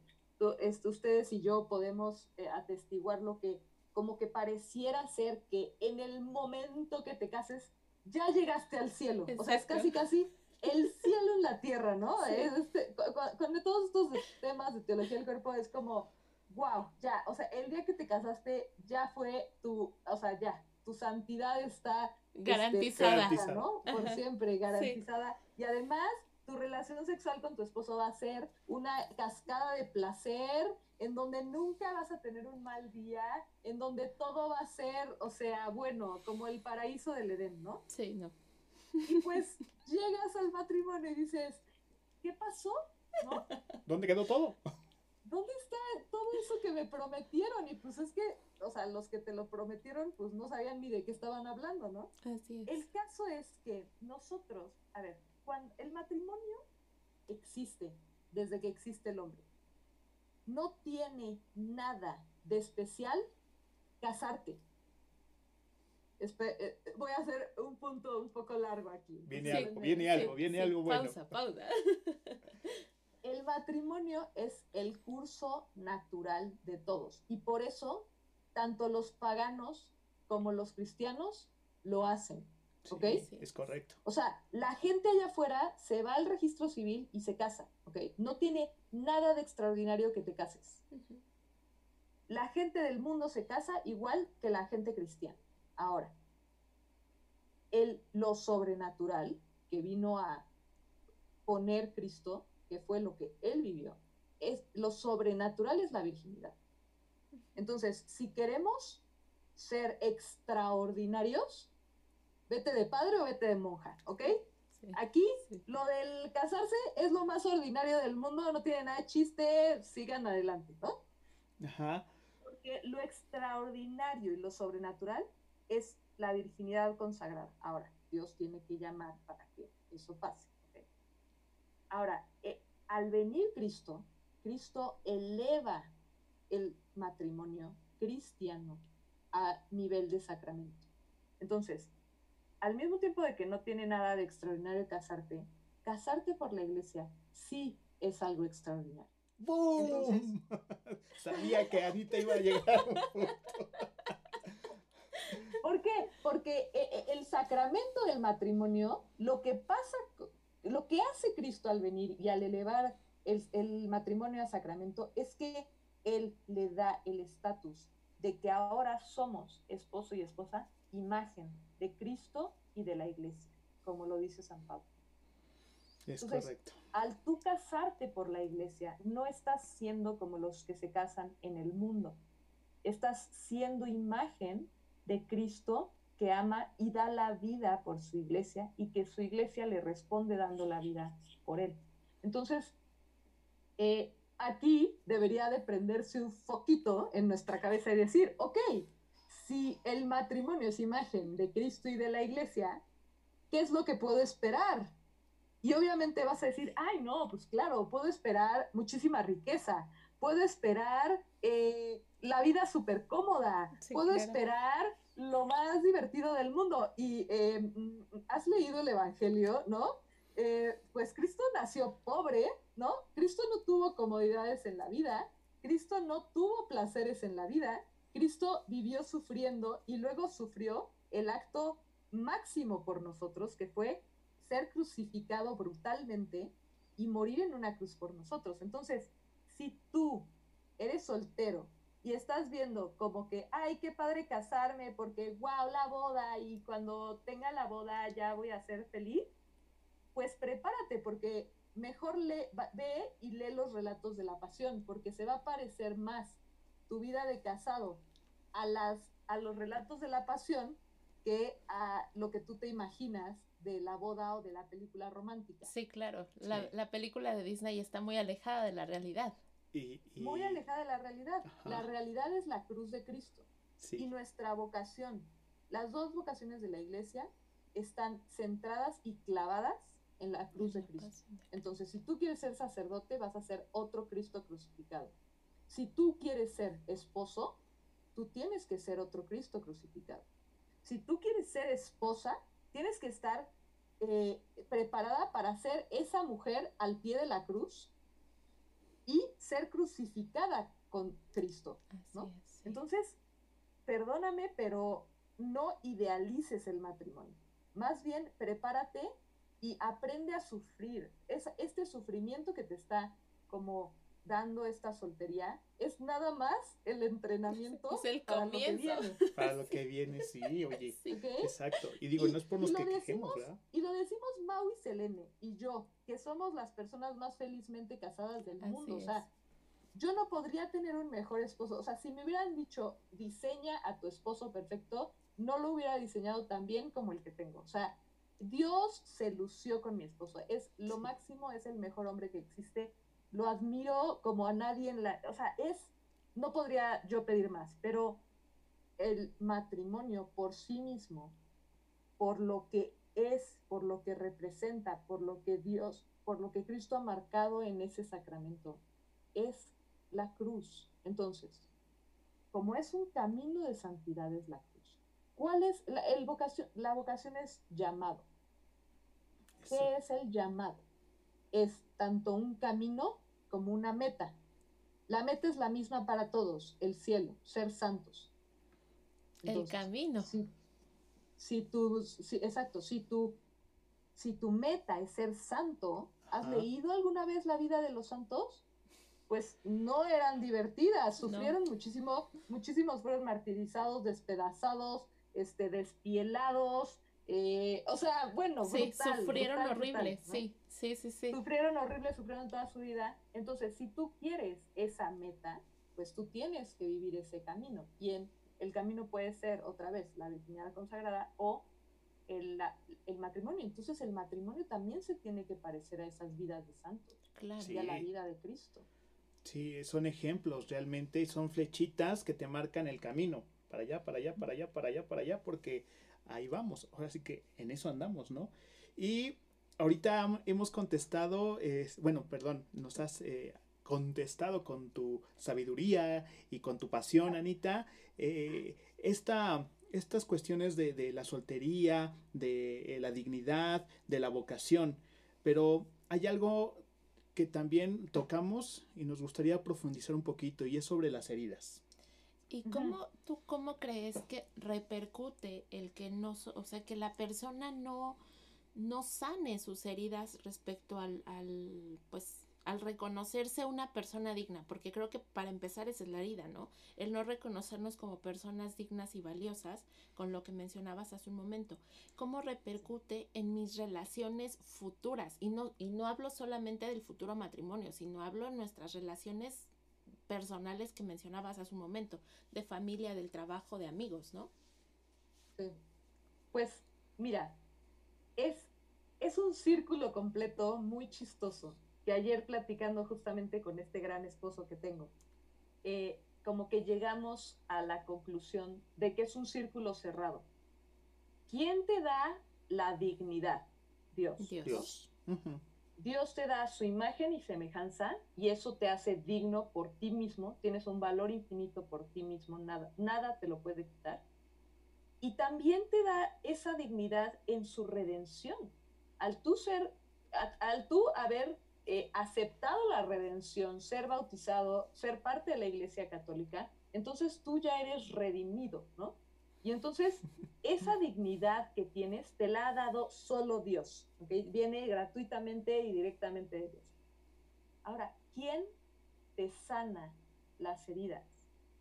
esto, ustedes y yo podemos eh, atestiguar lo que como que pareciera ser que en el momento que te cases ya llegaste al cielo. O sea, es casi, casi el cielo en la tierra, ¿no? Este, con, todos estos temas de teología del cuerpo es como, wow, ya, o sea, el día que te casaste ya fue tu, o sea, ya, tu santidad está este, garantizada, ¿no? Por siempre, garantizada. Y además, tu relación sexual con tu esposo va a ser una cascada de placer, en donde nunca vas a tener un mal día, en donde todo va a ser, o sea, bueno, como el paraíso del Edén, ¿no? Sí, no. Y pues (laughs) llegas al matrimonio y dices, ¿qué pasó? ¿No? (laughs) ¿Dónde quedó todo? ¿Dónde está todo eso que me prometieron? Y pues es que, o sea, los que te lo prometieron, pues no sabían ni de qué estaban hablando, ¿no? Así es. El caso es que nosotros, a ver, cuando el matrimonio existe desde que existe el hombre. No tiene nada de especial casarte. Eh, voy a hacer un punto un poco largo aquí. Viene algo, viene algo, viene algo bueno. Pausa, pausa. (laughs) El matrimonio es el curso natural de todos y por eso tanto los paganos como los cristianos lo hacen. ¿Ok? es correcto. O sea, la gente allá afuera se va al registro civil y se casa. ¿Ok? No tiene nada de extraordinario que te cases. La gente del mundo se casa igual que la gente cristiana. Ahora, el, lo sobrenatural que vino a poner Cristo, que fue lo que él vivió, es lo sobrenatural es la virginidad. Entonces, si queremos ser extraordinarios, vete de padre o vete de monja, ¿ok? Aquí lo del casarse es lo más ordinario del mundo, no tiene nada de chiste, sigan adelante, ¿no? Ajá. Porque lo extraordinario y lo sobrenatural es la virginidad consagrada. Ahora, Dios tiene que llamar para que eso pase. Ahora, eh, al venir Cristo, Cristo eleva el matrimonio cristiano a nivel de sacramento. Entonces, al mismo tiempo de que no tiene nada de extraordinario casarte, casarte por la iglesia sí es algo extraordinario. ¡Bum! (laughs) Sabía que Anita iba a llegar a un punto. ¿Por qué? Porque eh, eh, el sacramento del matrimonio, lo que pasa, lo que hace Cristo al venir y al elevar el, el matrimonio a sacramento es que Él le da el estatus de que ahora somos esposo y esposa, imagen de Cristo y de la iglesia, como lo dice San Pablo. Es correcto. Al tú casarte por la iglesia, no estás siendo como los que se casan en el mundo. Estás siendo imagen de Cristo que ama y da la vida por su iglesia y que su iglesia le responde dando la vida por él. Entonces, eh, aquí debería de prenderse un foquito en nuestra cabeza y decir, ok, si el matrimonio es imagen de Cristo y de la iglesia, ¿qué es lo que puedo esperar? Y obviamente vas a decir, ay, no, pues claro, puedo esperar muchísima riqueza, puedo esperar eh, la vida súper cómoda, puedo esperar lo más divertido del mundo. Y eh, has leído el Evangelio, ¿no? Eh, pues Cristo nació pobre, ¿no? Cristo no tuvo comodidades en la vida, Cristo no tuvo placeres en la vida, Cristo vivió sufriendo y luego sufrió el acto máximo por nosotros, que fue ser crucificado brutalmente y morir en una cruz por nosotros. Entonces, si tú eres soltero y estás viendo como que, ay, qué padre casarme porque, wow, la boda y cuando tenga la boda ya voy a ser feliz, pues prepárate porque mejor ve y lee los relatos de la pasión porque se va a parecer más tu vida de casado a, las, a los relatos de la pasión que a lo que tú te imaginas de la boda o de la película romántica. Sí, claro. La, la película de Disney está muy alejada de la realidad. Muy alejada de la realidad. La realidad es la cruz de Cristo. Y nuestra vocación, las dos vocaciones de la iglesia están centradas y clavadas en la cruz de Cristo. Entonces, si tú quieres ser sacerdote, vas a ser otro Cristo crucificado. Si tú quieres ser esposo, tú tienes que ser otro Cristo crucificado. Si tú quieres ser esposa, tienes que estar eh, preparada para ser esa mujer al pie de la cruz y ser crucificada con Cristo, ¿no? Entonces, perdóname, pero no idealices el matrimonio. Más bien, prepárate y aprende a sufrir. Es, este sufrimiento que te está como dando esta soltería es nada más el entrenamiento es el para comienzo. lo que viene. Para lo (laughs) que viene, sí, oye. Sí. (laughs) ¿ok? Exacto. Y digo, no es por Y los lo que decimos- quejemos, ¿verdad? Y lo decimos Mau y Selene y yo, que somos las personas más felizmente casadas del Así mundo. O es. sea, yo no podría tener un mejor esposo. O sea, si me hubieran dicho, diseña a tu esposo perfecto, no lo hubiera diseñado tan bien como el que tengo. O sea, Dios se lució con mi esposo. Es lo Sí. máximo, es el mejor hombre que existe. Lo admiro como a nadie en la... O sea, es... No podría yo pedir más, pero el matrimonio por sí mismo, por lo que es, por lo que representa, por lo que Dios, por lo que Cristo ha marcado en ese sacramento, es la cruz. Entonces, como es un camino de santidad, es la cruz. ¿Cuál es la, el vocación? La vocación es llamado. ¿Qué es el llamado? Es tanto un camino como una meta. La meta es la misma para todos, el cielo, ser santos. El camino. Si, si tú, si- exacto, si tu, si tu meta es ser santo, ¿has Ajá. leído alguna vez la vida de los santos? Pues no eran divertidas, No. sufrieron muchísimo, muchísimos fueron martirizados, despedazados, este, despielados, eh, o sea, bueno, Sí, brutal, sufrieron brutal, brutal, horrible. ¿no? Sí, sí, sí, sí. Sufrieron horrible, sufrieron toda su vida. Entonces, si tú quieres esa meta, pues tú tienes que vivir ese camino. Y en, el camino puede ser, otra vez, la virginidad consagrada o el, la- el matrimonio. Entonces, el matrimonio también se tiene que parecer a esas vidas de santos Claro. Sí. y a la vida de Cristo. Sí, son ejemplos realmente y son flechitas que te marcan el camino. Para allá, para allá, para allá, para allá, para allá, porque ahí vamos. Ahora sí que en eso andamos, ¿no? Y ahorita hemos contestado, eh, bueno, perdón, nos has eh, contestado con tu sabiduría y con tu pasión, Anita, eh, esta, estas cuestiones de, de la soltería, de eh, la dignidad, de la vocación. Pero hay algo que también tocamos y nos gustaría profundizar un poquito y es sobre las heridas. ¿Y cómo tú cómo crees que repercute el que no, so- o sea, que la persona no no sane sus heridas respecto al, al pues al reconocerse una persona digna, porque creo que para empezar esa es la herida, ¿no? El no reconocernos como personas dignas y valiosas, con lo que mencionabas hace un momento. ¿Cómo repercute en mis relaciones futuras? Y no, y no hablo solamente del futuro matrimonio, sino hablo en nuestras relaciones personales que mencionabas hace un momento, de familia, del trabajo, de amigos, ¿no? Sí. Pues, mira, es, es un círculo completo muy chistoso, que ayer platicando justamente con este gran esposo que tengo, eh, como que llegamos a la conclusión de que es un círculo cerrado. ¿Quién te da la dignidad? Dios. Dios. Dios. Te da su imagen y semejanza y eso te hace digno por ti mismo, tienes un valor infinito por ti mismo, nada, nada te lo puede quitar. Y también te da esa dignidad en su redención. Al tú ser, al tú haber eh, aceptado la redención, ser bautizado, ser parte de la Iglesia Católica, entonces tú ya eres redimido, ¿no? Y entonces esa dignidad que tienes te la ha dado solo Dios, ¿ok? Viene gratuitamente y directamente de Dios. Ahora, ¿quién te sana las heridas?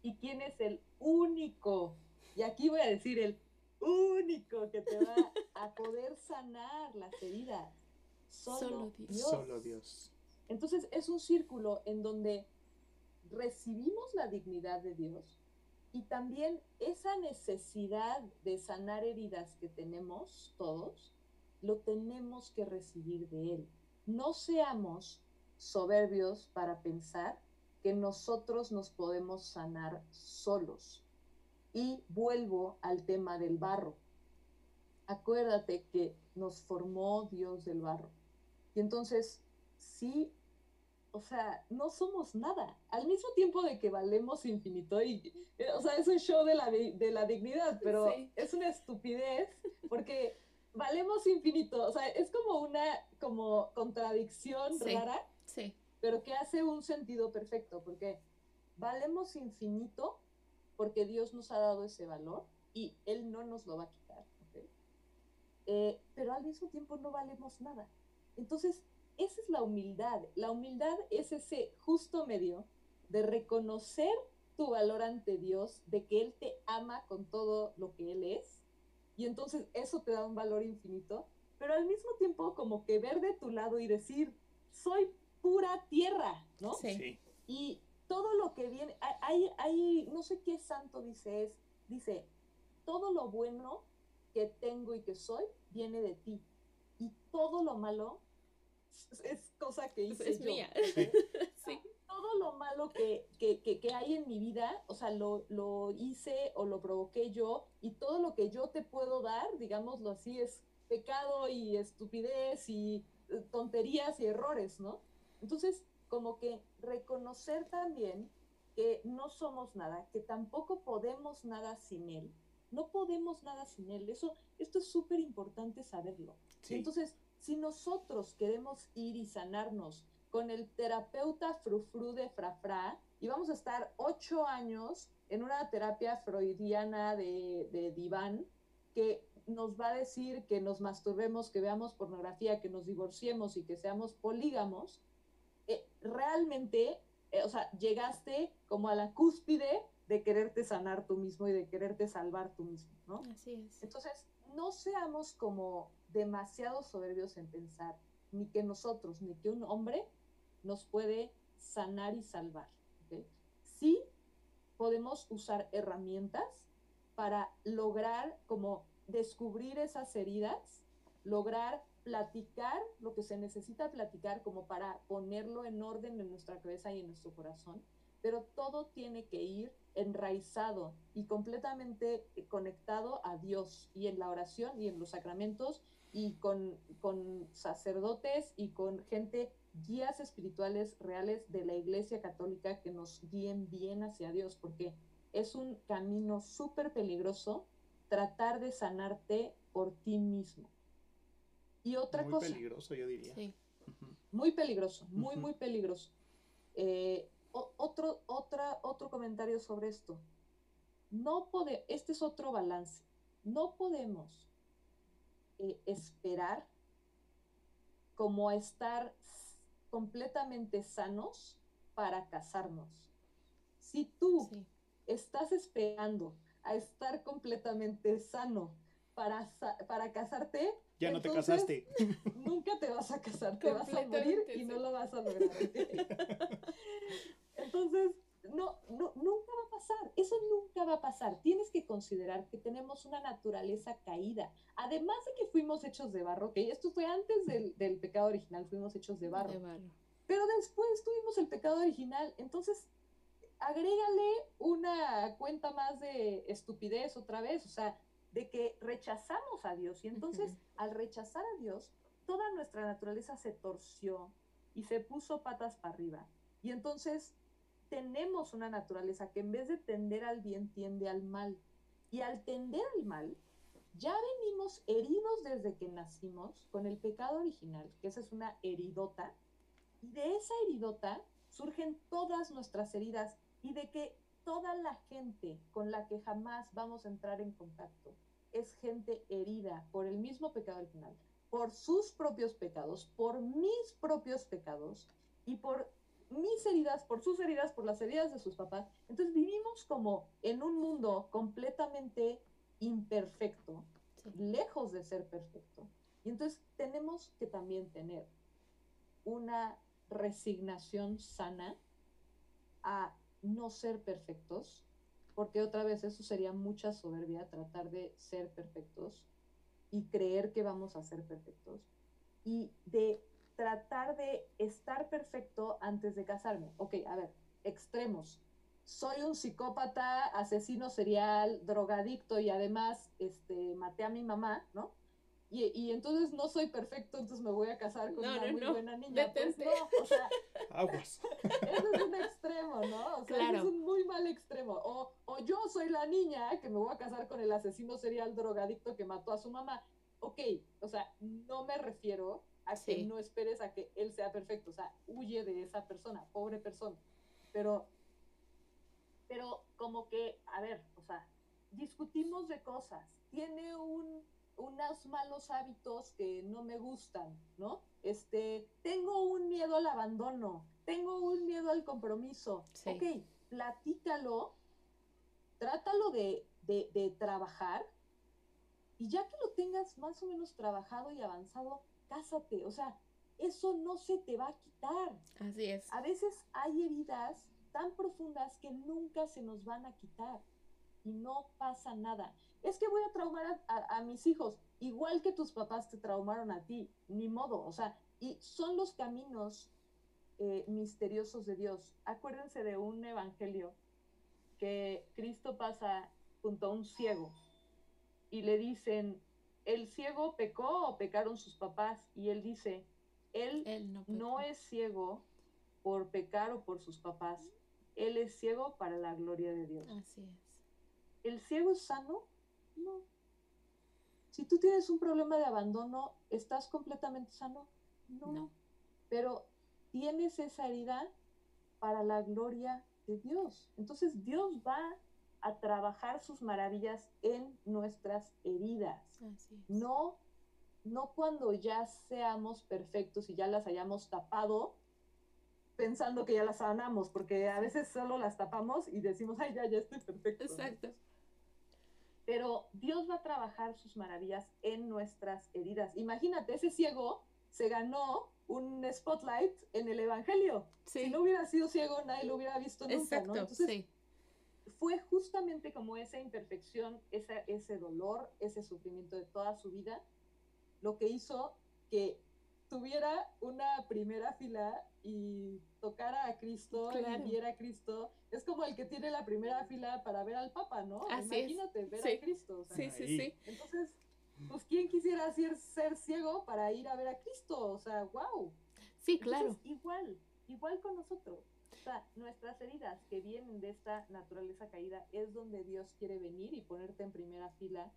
¿Y quién es el único? Y aquí voy a decir el único que te va a poder sanar las heridas. Solo, Solo Dios. Dios. Solo Dios. Entonces es un círculo en donde recibimos la dignidad de Dios y también esa necesidad de sanar heridas que tenemos todos, lo tenemos que recibir de Él. No seamos soberbios para pensar que nosotros nos podemos sanar solos. Y vuelvo al tema del barro. Acuérdate que nos formó Dios del barro. Y entonces, sí, o sea, no somos nada. Al mismo tiempo de que valemos infinito y, eh, o sea, es un show de la, de la dignidad, pero Sí. es una estupidez porque valemos infinito. O sea, es como una como contradicción Sí. rara, Sí, pero que hace un sentido perfecto, porque valemos infinito porque Dios nos ha dado ese valor y Él no nos lo va a quitar. Eh, pero al mismo tiempo no valemos nada. Entonces, esa es la humildad. La humildad es ese justo medio de reconocer tu valor ante Dios, de que Él te ama con todo lo que Él es, y entonces eso te da un valor infinito, pero al mismo tiempo como que ver de tu lado y decir, soy pura tierra, ¿no? Sí. Y todo lo que viene, hay, hay, no sé qué santo dice, es, dice, todo lo bueno que tengo y que soy viene de ti. Y todo lo malo es, cosa que hice es yo. Mía. (laughs) sí. Todo lo malo que, que, que, hay en mi vida, o sea, lo, lo, hice o lo provoqué yo, y todo lo que yo te puedo dar, digámoslo así, es pecado y estupidez y eh, tonterías y errores, ¿no? Entonces, como que reconocer también que no somos nada, que tampoco podemos nada sin Él. No podemos nada sin Él. Eso, esto es súper importante saberlo. Entonces, si nosotros queremos ir y sanarnos con el terapeuta frufru de frafra, y vamos a estar ocho años en una terapia freudiana de, de diván, que nos va a decir que nos masturbemos, que veamos pornografía, que nos divorciemos y que seamos polígamos, realmente, eh, o sea, llegaste como a la cúspide de quererte sanar tú mismo y de quererte salvar tú mismo, ¿no? Así es. Entonces, no seamos como demasiado soberbios en pensar ni que nosotros, ni que un hombre nos puede sanar y salvar. Sí podemos usar herramientas para lograr como descubrir esas heridas, lograr platicar lo que se necesita platicar como para ponerlo en orden en nuestra cabeza y en nuestro corazón, pero todo tiene que ir enraizado y completamente conectado a Dios y en la oración y en los sacramentos y con, con sacerdotes y con gente, guías espirituales reales de la Iglesia Católica que nos guíen bien hacia Dios, porque es un camino súper peligroso tratar de sanarte por ti mismo. Y otra cosa. Muy peligroso, yo diría. Sí. Muy peligroso, muy, muy peligroso. Eh, otro, otra, otro comentario sobre esto. No pode, este es otro balance. No podemos eh, esperar como estar completamente sanos para casarnos. Si tú estás esperando a estar completamente sano para, para casarte, ya no te casaste. Nunca te vas a casar, te vas a morir y no lo vas a lograr. (laughs) Entonces, no, no, nunca va a pasar, eso nunca va a pasar. Tienes que considerar que tenemos una naturaleza caída. Además de que fuimos hechos de barro, que esto fue antes del, del pecado original, fuimos hechos de barro. De barro. Pero después tuvimos el pecado original, entonces agrégale una cuenta más de estupidez otra vez, o sea, de que rechazamos a Dios y entonces al rechazar a Dios, toda nuestra naturaleza se torció y se puso patas para arriba. Y entonces tenemos una naturaleza que en vez de tender al bien, tiende al mal. Y al tender al mal, ya venimos heridos desde que nacimos con el pecado original, que esa es una heridota. Y de esa heridota surgen todas nuestras heridas y de que toda la gente con la que jamás vamos a entrar en contacto es gente herida por el mismo pecado original, por sus propios pecados, por mis propios pecados y por mis heridas, por sus heridas, por las heridas de sus papás. Entonces vivimos como en un mundo completamente imperfecto, lejos de ser perfecto. Y entonces tenemos que también tener una resignación sana a no ser perfectos, porque otra vez eso sería mucha soberbia, tratar de ser perfectos y creer que vamos a ser perfectos, y de tratar de estar perfecto antes de casarme. Ok, a ver, extremos. Soy un psicópata, asesino serial, drogadicto y además este, maté a mi mamá, ¿no? Y, y, entonces no soy perfecto, entonces me voy a casar con una muy buena niña. Pues no, o sea, (laughs) Aguas. (laughs) Eso es un extremo, ¿no? O sea, claro. es un muy mal extremo. O, o yo soy la niña que me voy a casar con el asesino serial drogadicto que mató a su mamá. Ok, o sea, no me refiero a que Sí. no esperes a que él sea perfecto, o sea, huye de esa persona, pobre persona. Pero pero como que, a ver, o sea, discutimos de cosas, tiene un, unos malos hábitos que no me gustan, ¿no? Este, tengo un miedo al abandono, tengo un miedo al compromiso. Ok, platícalo, trátalo de, de, de trabajar y ya que lo tengas más o menos trabajado y avanzado, cásate. O sea, eso no se te va a quitar. Así es. A veces hay heridas tan profundas que nunca se nos van a quitar y no pasa nada. Es que voy a traumar a, mis hijos, igual que tus papás te traumaron a ti, ni modo. O sea, y son los caminos eh, misteriosos de Dios. Acuérdense de un evangelio que Cristo pasa junto a un ciego y le dicen, ¿el ciego pecó o pecaron sus papás? Y él dice, él, no, es ciego por pecar o por sus papás, él es ciego para la gloria de Dios. Así es. ¿El ciego es sano? No. Si tú tienes un problema de abandono, ¿estás completamente sano? No. no. Pero tienes esa herida para la gloria de Dios. Entonces Dios va a trabajar sus maravillas en nuestras heridas. No, no cuando ya seamos perfectos y ya las hayamos tapado pensando que ya las sanamos, porque a veces solo las tapamos y decimos, ay, ya, ya estoy perfecto. Exacto. Pero Dios va a trabajar sus maravillas en nuestras heridas. Imagínate, ese ciego se ganó un spotlight en el Evangelio. Si no hubiera sido ciego, nadie lo hubiera visto nunca, ¿no? Entonces, sí fue justamente como esa imperfección, ese dolor, ese sufrimiento de toda su vida, lo que hizo que tuviera una primera fila y tocara a Cristo y viera a Cristo. Es como el que tiene la primera fila para ver al Papa, ¿no? Imagínate ver a Cristo. sí, sí, sí. Entonces, pues, ¿quién quisiera ser, ser ciego para ir a ver a Cristo? O sea, wow. Sí, claro. igual, igual con nosotros nuestras heridas que vienen de esta naturaleza caída es donde Dios quiere venir y ponerte en primera fila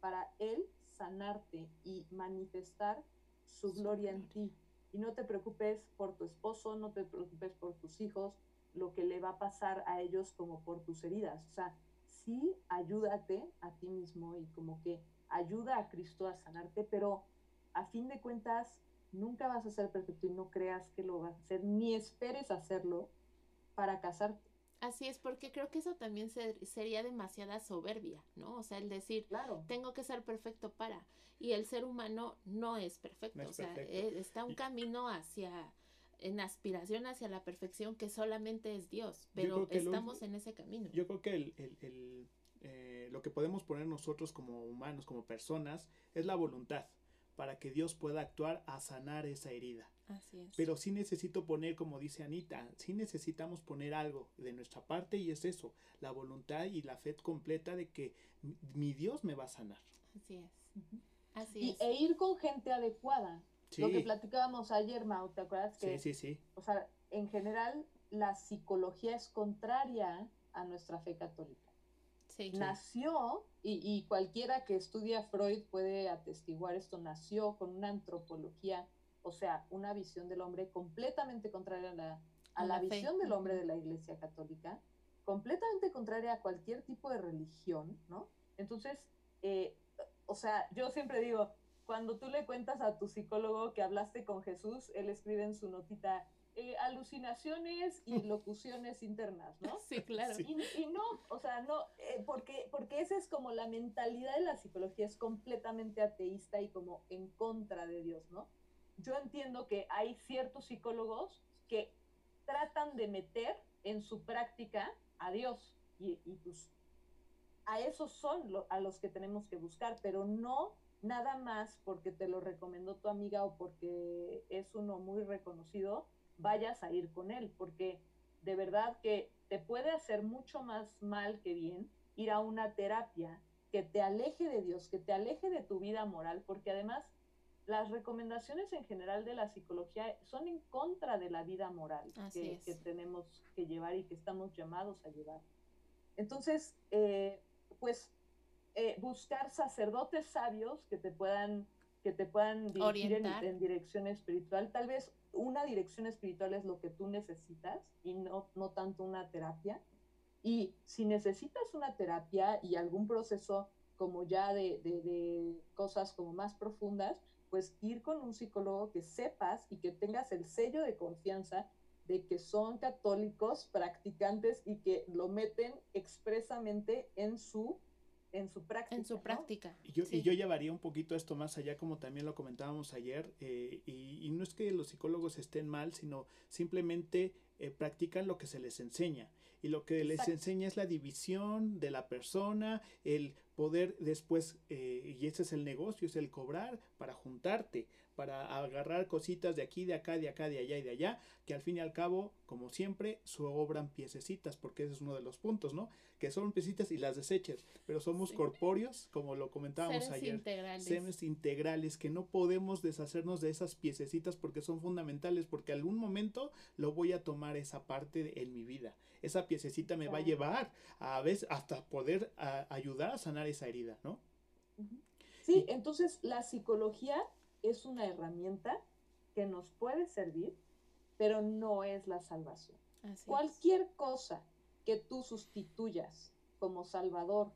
para Él sanarte y manifestar su gloria en ti. Y no te preocupes por tu esposo, no te preocupes por tus hijos, lo que le va a pasar a ellos como por tus heridas. O sea, sí ayúdate a ti mismo y como que ayuda a Cristo a sanarte, pero a fin de cuentas nunca vas a ser perfecto y no creas que lo vas a hacer, ni esperes hacerlo, para casarte. Así es, porque creo que eso también sería demasiada soberbia, ¿no? O sea, el decir, claro. tengo que ser perfecto para. Y el ser humano no es perfecto, o sea, e, está un camino hacia, en aspiración hacia la perfección que solamente es Dios, pero estamos en ese camino. Yo creo que el, el, eh, lo que podemos poner nosotros como humanos, como personas, es la voluntad para que Dios pueda actuar a sanar esa herida. Así es. Pero sí necesito poner, como dice Anita, sí necesitamos poner algo de nuestra parte y es eso, la voluntad y la fe completa de que mi Dios me va a sanar. Así es. Así y, es. E ir con gente adecuada. Lo que platicábamos ayer, Mau, ¿te acuerdas? Que, sí, sí, sí. O sea, en general, la psicología es contraria a nuestra fe católica. Sí, nació, y, y, cualquiera que estudia Freud puede atestiguar esto, nació con una antropología o sea, una visión del hombre completamente contraria a la, a la, visión del hombre de la Iglesia Católica, completamente contraria a cualquier tipo de religión, ¿no? Entonces, eh, o sea, yo siempre digo, cuando tú le cuentas a tu psicólogo que hablaste con Jesús, él escribe en su notita, eh, alucinaciones y (laughs) locuciones internas, ¿no? Sí, claro. Y, no, o sea, no, eh, porque, porque esa es como la mentalidad de la psicología, es completamente ateísta y como en contra de Dios, ¿no? yo entiendo que hay ciertos psicólogos que tratan de meter en su práctica a Dios y, pues a esos son a los que tenemos que buscar, pero no nada más porque te lo recomendó tu amiga o porque es uno muy reconocido, vayas a ir con él, porque de verdad que te puede hacer mucho más mal que bien ir a una terapia que te aleje de Dios, que te aleje de tu vida moral, porque además las recomendaciones en general de la psicología son en contra de la vida moral que, tenemos que llevar y que estamos llamados a llevar. Entonces, eh, pues eh, buscar sacerdotes sabios que te puedan, que te puedan dirigir en, dirección espiritual. Tal vez una dirección espiritual es lo que tú necesitas y no, no tanto una terapia. Y si necesitas una terapia y algún proceso como ya de, de, cosas como más profundas, pues ir con un psicólogo que sepas y que tengas el sello de confianza de que son católicos practicantes y que lo meten expresamente en su en su práctica. En su práctica. Y, yo, y yo llevaría un poquito esto más allá, como también lo comentábamos ayer, eh, y, y, no es que los psicólogos estén mal, sino simplemente eh, practican lo que se les enseña. Y lo que les enseña es la división de la persona, el poder después, eh, y ese es el negocio, es el cobrar para juntarte, para agarrar cositas de aquí, de acá, de acá, de allá y de allá, que al fin y al cabo, como siempre, sobran piececitas, porque ese es uno de los puntos, ¿no? Que son piecitas y las deseches, pero somos corpóreos, como lo comentábamos Seres ayer. Integrales. Seres integrales, que no podemos deshacernos de esas piececitas porque son fundamentales, porque algún momento lo voy a tomar esa parte en mi vida. Esa piececita me va a llevar a veces hasta poder ayudar a sanar esa herida, ¿no? Sí, entonces la psicología es una herramienta que nos puede servir, pero no es la salvación. Cualquier cosa que tú sustituyas como salvador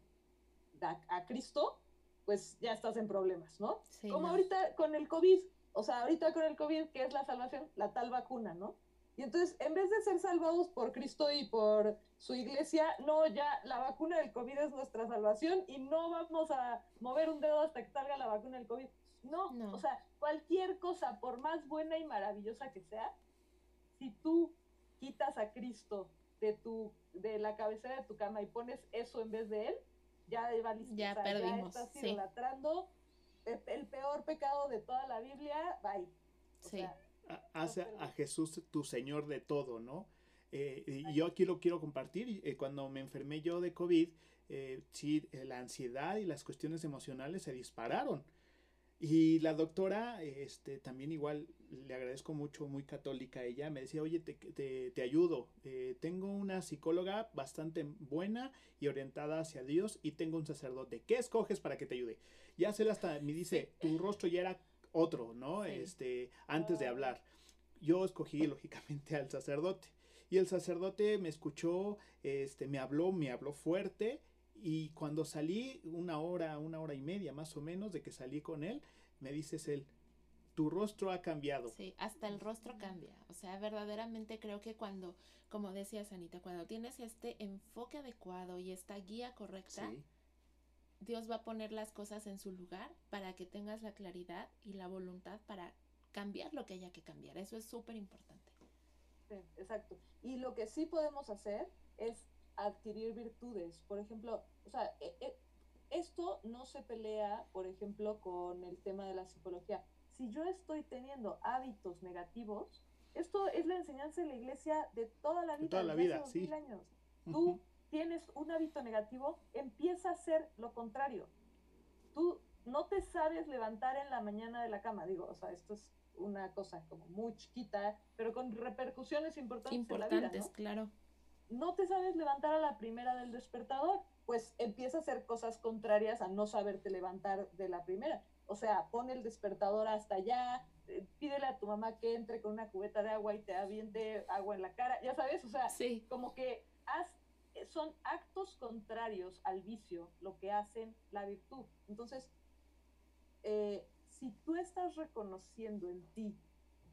a, Cristo, pues ya estás en problemas, ¿no? como ahorita con el COVID, o sea, ahorita con el COVID, ¿qué es la salvación? La tal vacuna, ¿no? Y entonces, en vez de ser salvados por Cristo y por su iglesia, no, ya la vacuna del COVID es nuestra salvación y no vamos a mover un dedo hasta que salga la vacuna del COVID. No, o sea, cualquier cosa, por más buena y maravillosa que sea, si tú quitas a Cristo de tu de la cabecera de tu cama y pones eso en vez de él, ya va listo. Ya perdimos. Ya estás idolatrando el peor pecado de toda la Biblia, bye. sí. Hace a Jesús tu Señor de todo, ¿no? Eh, y yo aquí lo quiero compartir. Eh, cuando me enfermé yo de COVID, eh, sí, la ansiedad y las cuestiones emocionales se dispararon. Y la doctora, este, también igual le agradezco mucho, muy católica ella, me decía, oye, te, te, te ayudo, eh, tengo una psicóloga bastante buena y orientada hacia Dios y tengo un sacerdote, ¿qué escoges para que te ayude? Ya se hasta me dice, tu rostro ya era otro, ¿no? Este, antes de hablar. Yo escogí (laughs) lógicamente al sacerdote y el sacerdote me escuchó, este, me habló, me habló fuerte y cuando salí, una hora, una hora y media más o menos de que salí con él, me dices él, tu rostro ha cambiado. Sí, hasta el rostro cambia. O sea, verdaderamente creo que cuando, como decía Sanita, cuando tienes este enfoque adecuado y esta guía correcta, Dios va a poner las cosas en su lugar para que tengas la claridad y la voluntad para cambiar lo que haya que cambiar. Eso es súper importante. Sí, exacto. Y lo que sí podemos hacer es adquirir virtudes. Por ejemplo, o sea, e, e, esto no se pelea, por ejemplo, con el tema de la psicología. Si yo estoy teniendo hábitos negativos, esto es la enseñanza de la iglesia de toda la vida. toda la vida, sí. Años. Tú tienes un hábito negativo, empieza a hacer lo contrario. Tú no te sabes levantar en la mañana de la cama. Digo, o sea, esto es una cosa como muy chiquita, pero con repercusiones importantes, importantes en la vida, claro no te sabes levantar a la primera del despertador, pues empieza a hacer cosas contrarias a no saberte levantar de la primera. O sea, pone el despertador hasta allá, eh, pídele a tu mamá que entre con una cubeta de agua y te aviente agua en la cara, ya sabes, o sea, como que son actos contrarios al vicio lo que hacen la virtud. Entonces, eh, si tú estás reconociendo en ti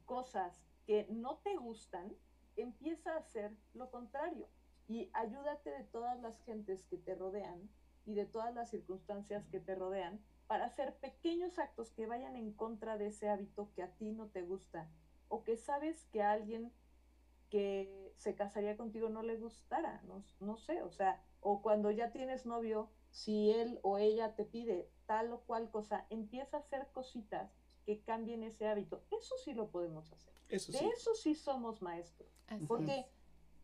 cosas que no te gustan, empieza a hacer lo contrario y ayúdate de todas las gentes que te rodean y de todas las circunstancias que te rodean para hacer pequeños actos que vayan en contra de ese hábito que a ti no te gusta o que sabes que alguien que se casaría contigo no le gustara, no, no sé, o sea, o cuando ya tienes novio, si él o ella te pide tal o cual cosa, empieza a hacer cositas que cambien ese hábito. Eso sí lo podemos hacer. Eso de eso sí somos maestros. porque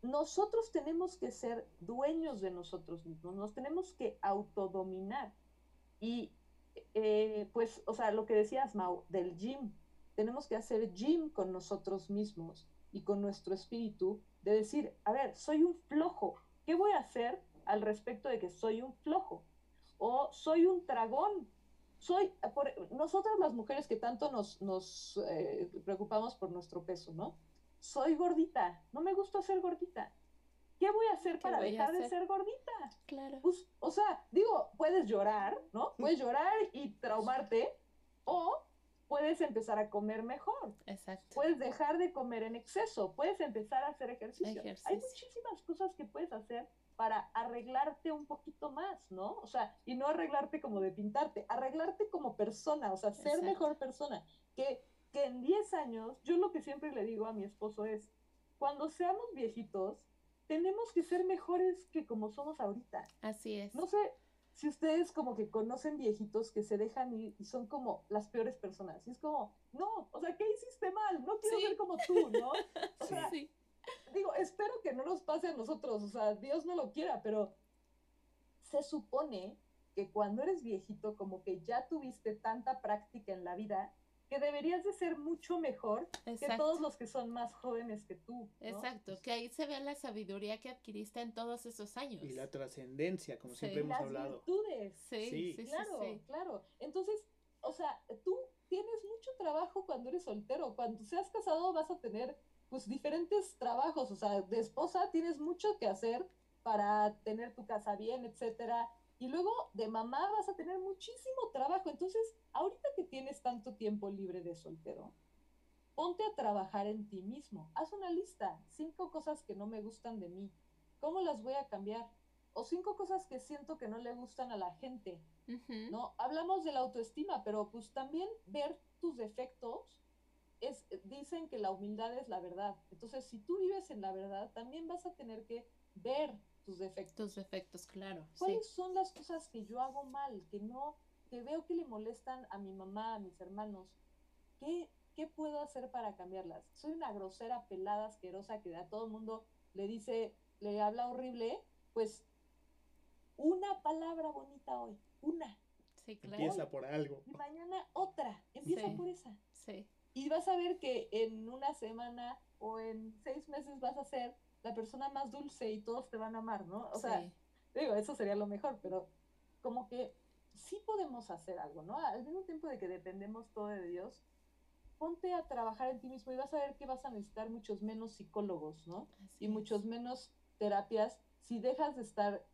nosotros tenemos que ser dueños de nosotros mismos, nos tenemos que autodominar. Y eh, pues, o sea, lo que decías, Mau, del gym, tenemos que hacer gym con nosotros mismos y con nuestro espíritu, de decir, a ver, soy un flojo, ¿qué voy a hacer al respecto de que soy un flojo? O soy un dragón, soy, por, nosotras las mujeres que tanto nos, nos eh, preocupamos por nuestro peso, ¿no? Soy gordita, no me gusta ser gordita. ¿qué voy a hacer para dejar de ser gordita? Claro. Pues, o sea, digo, puedes llorar, ¿no? Puedes (laughs) llorar y traumarte, o puedes empezar a comer mejor. Exacto. Puedes dejar de comer en exceso, puedes empezar a hacer ejercicio. Hay muchísimas cosas que puedes hacer para arreglarte un poquito más, ¿no? O sea, y no arreglarte como de pintarte, arreglarte como persona, o sea, ser mejor persona. Que, que en 10 años, yo lo que siempre le digo a mi esposo es, cuando seamos viejitos, tenemos que ser mejores que como somos ahorita. Así es. No sé si ustedes como que conocen viejitos que se dejan ir y son como las peores personas. Y es como, no, o sea, ¿qué hiciste mal? No quiero ser como tú, ¿no? (laughs) O sea, sí. digo, espero que no nos pase a nosotros, o sea, Dios no lo quiera, pero se supone que cuando eres viejito, como que ya tuviste tanta práctica en la vida, que deberías de ser mucho mejor que todos los que son más jóvenes que tú. Exacto, que ahí se ve la sabiduría que adquiriste en todos esos años. Y la trascendencia, como siempre hemos hablado. Virtudes. Sí, sí, claro, claro. Entonces, o sea, tú tienes mucho trabajo cuando eres soltero. Cuando seas casado vas a tener pues diferentes trabajos, o sea, de esposa tienes mucho que hacer para tener tu casa bien, etcétera. Y luego de mamá vas a tener muchísimo trabajo. Entonces, ahorita que tienes tanto tiempo libre de soltero, ponte a trabajar en ti mismo. Haz una lista, cinco cosas que no me gustan de mí. ¿Cómo las voy a cambiar? O cinco cosas que siento que no le gustan a la gente. ¿No? Hablamos de la autoestima, pero pues también ver tus defectos es, dicen que la humildad es la verdad. Entonces, si tú vives en la verdad, también vas a tener que ver tus defectos. Tus defectos, claro. ¿Cuáles son las cosas que yo hago mal, que no, que veo que le molestan a mi mamá, a mis hermanos? ¿Qué, qué puedo hacer para cambiarlas? Soy una grosera, pelada, asquerosa que a todo el mundo le dice, le habla horrible, pues una palabra bonita hoy, una. Sí, claro. Empieza por algo. Y mañana otra, empieza por esa. Sí. Y vas a ver que en una semana o en seis meses vas a ser la persona más dulce y todos te van a amar, ¿no? O sea, digo, eso sería lo mejor, pero como que sí podemos hacer algo, ¿no? Al mismo tiempo de que dependemos todo de Dios, ponte a trabajar en ti mismo y vas a ver que vas a necesitar muchos menos psicólogos, ¿no? y muchos menos terapias si dejas de estar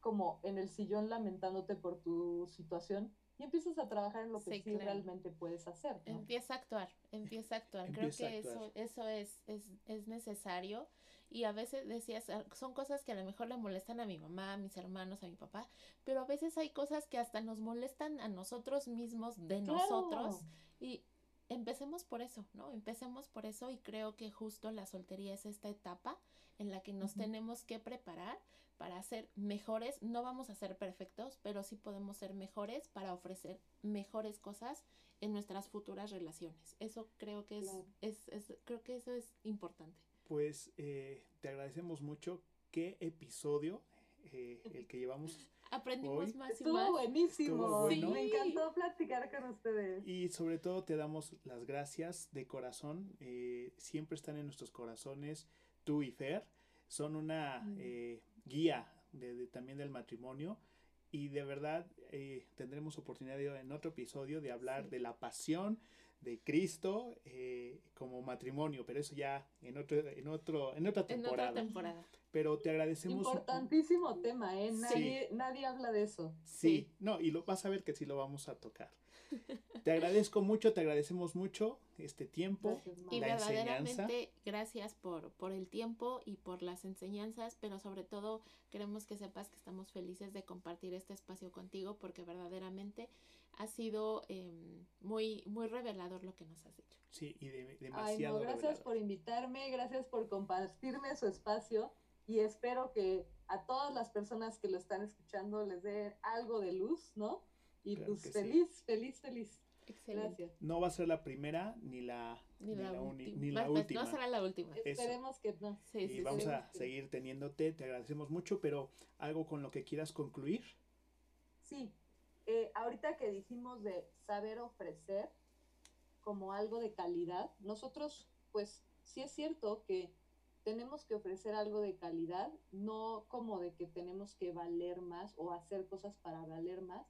como en el sillón lamentándote por tu situación y empiezas a trabajar en lo que sí, realmente puedes hacer. ¿no? Empieza a actuar, empieza a actuar. Creo que eso, eso es, es, es necesario y a veces decías, ah, son cosas que a lo mejor le molestan a mi mamá, a mis hermanos, a mi papá, pero a veces hay cosas que hasta nos molestan a nosotros mismos, de nosotros, y empecemos por eso, ¿no? Empecemos por eso y creo que justo la soltería es esta etapa en la que nos tenemos que preparar para ser mejores, no vamos a ser perfectos, pero sí podemos ser mejores para ofrecer mejores cosas en nuestras futuras relaciones. Eso creo que es, es, es creo que eso es importante pues eh, te agradecemos mucho. Qué episodio eh, el que llevamos. (laughs) Aprendimos más y más. buenísimo. Me encantó platicar con ustedes. Y sobre todo te damos las gracias de corazón. Eh, siempre están en nuestros corazones tú y Fer. Son una mm. guía de, también del matrimonio. Y de verdad tendremos oportunidad en otro episodio de hablar de la pasión, de Cristo eh, como matrimonio, pero eso ya en otro, en otro, en otra temporada. En otra temporada. Pero te agradecemos. Importantísimo tema, ¿eh? Nadie, nadie habla de eso. Sí, no, y lo vas a ver que sí lo vamos a tocar. Te agradezco mucho, te agradecemos mucho este tiempo. y verdaderamente gracias por, por el tiempo y por las enseñanzas, pero sobre todo queremos que sepas que estamos felices de compartir este espacio contigo porque verdaderamente ha sido em, muy, muy revelador lo que nos has dicho. Sí, y demasiado. Ay, gracias por invitarme, gracias por compartirme su espacio y espero que a todas las personas que lo están escuchando les dé algo de luz, ¿no? Y pues feliz, feliz, feliz. Excelente. Gracias. No va a ser la primera ni la, ni, la, ni la pues, última. No será la última. Esperemos que no. Sí, y vamos a seguir teniéndote, te agradecemos mucho, pero algo con lo que quieras concluir. Sí, eh, ahorita que dijimos de saber ofrecer como algo de calidad, nosotros pues sí es cierto que tenemos que ofrecer algo de calidad, no como de que tenemos que valer más o hacer cosas para valer más,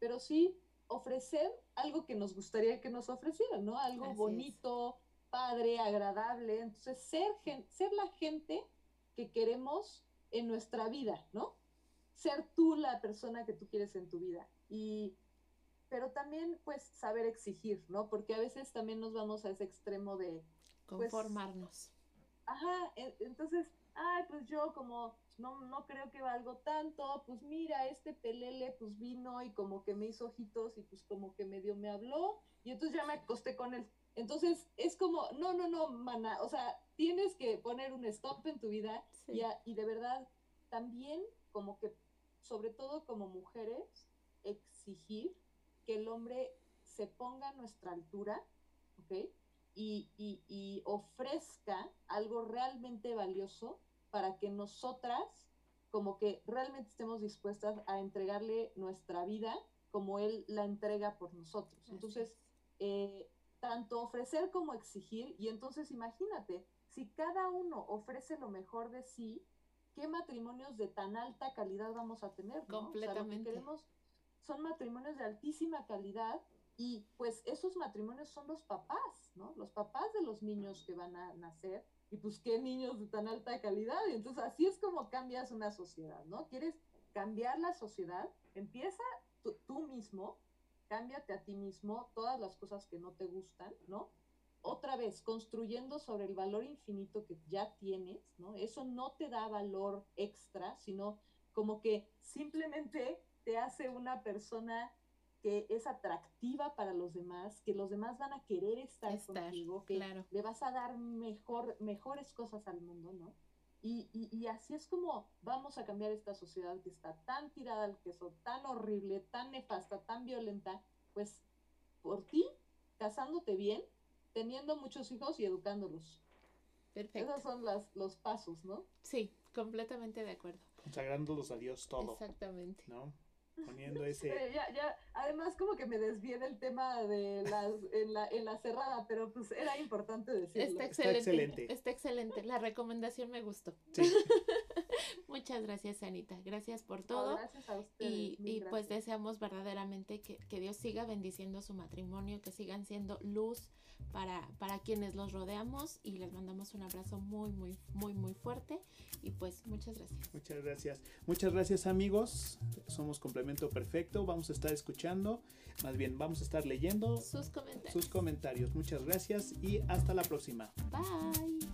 pero sí ofrecer algo que nos gustaría que nos ofrecieran, ¿no? Algo bonito, padre, agradable. Entonces, ser, ser la gente que queremos en nuestra vida, ¿no? Ser tú la persona que tú quieres en tu vida. Y, pero también, pues, saber exigir, ¿no? Porque a veces también nos vamos a ese extremo de... Pues, Conformarnos. ajá, entonces, ay, pues yo como no, no creo que valgo tanto, pues mira, este pelele pues vino y como que me hizo ojitos y pues como que medio me habló y entonces ya me acosté con él. Entonces es como, no, no, no, mana, o sea, tienes que poner un stop en tu vida y, y de verdad también como que, sobre todo como mujeres, exigir que el hombre se ponga a nuestra altura, ¿ok? Y, y, y ofrezca algo realmente valioso para que nosotras como que realmente estemos dispuestas a entregarle nuestra vida como Él la entrega por nosotros. Entonces, eh, tanto ofrecer como exigir, y entonces imagínate, si cada uno ofrece lo mejor de sí, ¿qué matrimonios de tan alta calidad vamos a tener? Completamente. queremos son matrimonios de altísima calidad y pues esos matrimonios son los papás, ¿no? Los papás de los niños que van a nacer y pues qué niños de tan alta calidad. Y entonces así es como cambias una sociedad, ¿no? ¿Quieres cambiar la sociedad? Empieza tú, mismo, cámbiate a ti mismo todas las cosas que no te gustan, ¿no? Otra vez, construyendo sobre el valor infinito que ya tienes, ¿no? Eso no te da valor extra, sino como que simplemente te hace una persona que es atractiva para los demás, que los demás van a querer estar, contigo, que le vas a dar mejor, mejores cosas al mundo, ¿no? Y, y, así es como vamos a cambiar esta sociedad que está tan tirada al queso, tan horrible, tan nefasta, tan violenta, pues por ti, casándote bien, teniendo muchos hijos y educándolos. Perfecto. Esos son las, los pasos, ¿no? Sí, completamente de acuerdo. Consagrándolos a Dios todo. Exactamente. ¿No? Poniendo ese... (laughs) ya, ya, además como que me desvié del tema de las, en, la, en la cerrada, pero pues era importante decirlo. Está excelente, está excelente. La recomendación me gustó. (laughs) Muchas gracias, Anita. Gracias por todo. gracias a ustedes. Y, y pues deseamos verdaderamente que, que Dios siga bendiciendo su matrimonio, que sigan siendo luz para, para quienes los rodeamos y les mandamos un abrazo muy, muy, muy, muy fuerte. Y pues muchas gracias. Muchas gracias. Muchas gracias amigos. Somos complemento perfecto. Vamos a estar escuchando, más bien vamos a estar leyendo sus comentarios. Sus comentarios. Muchas gracias y hasta la próxima. Bye.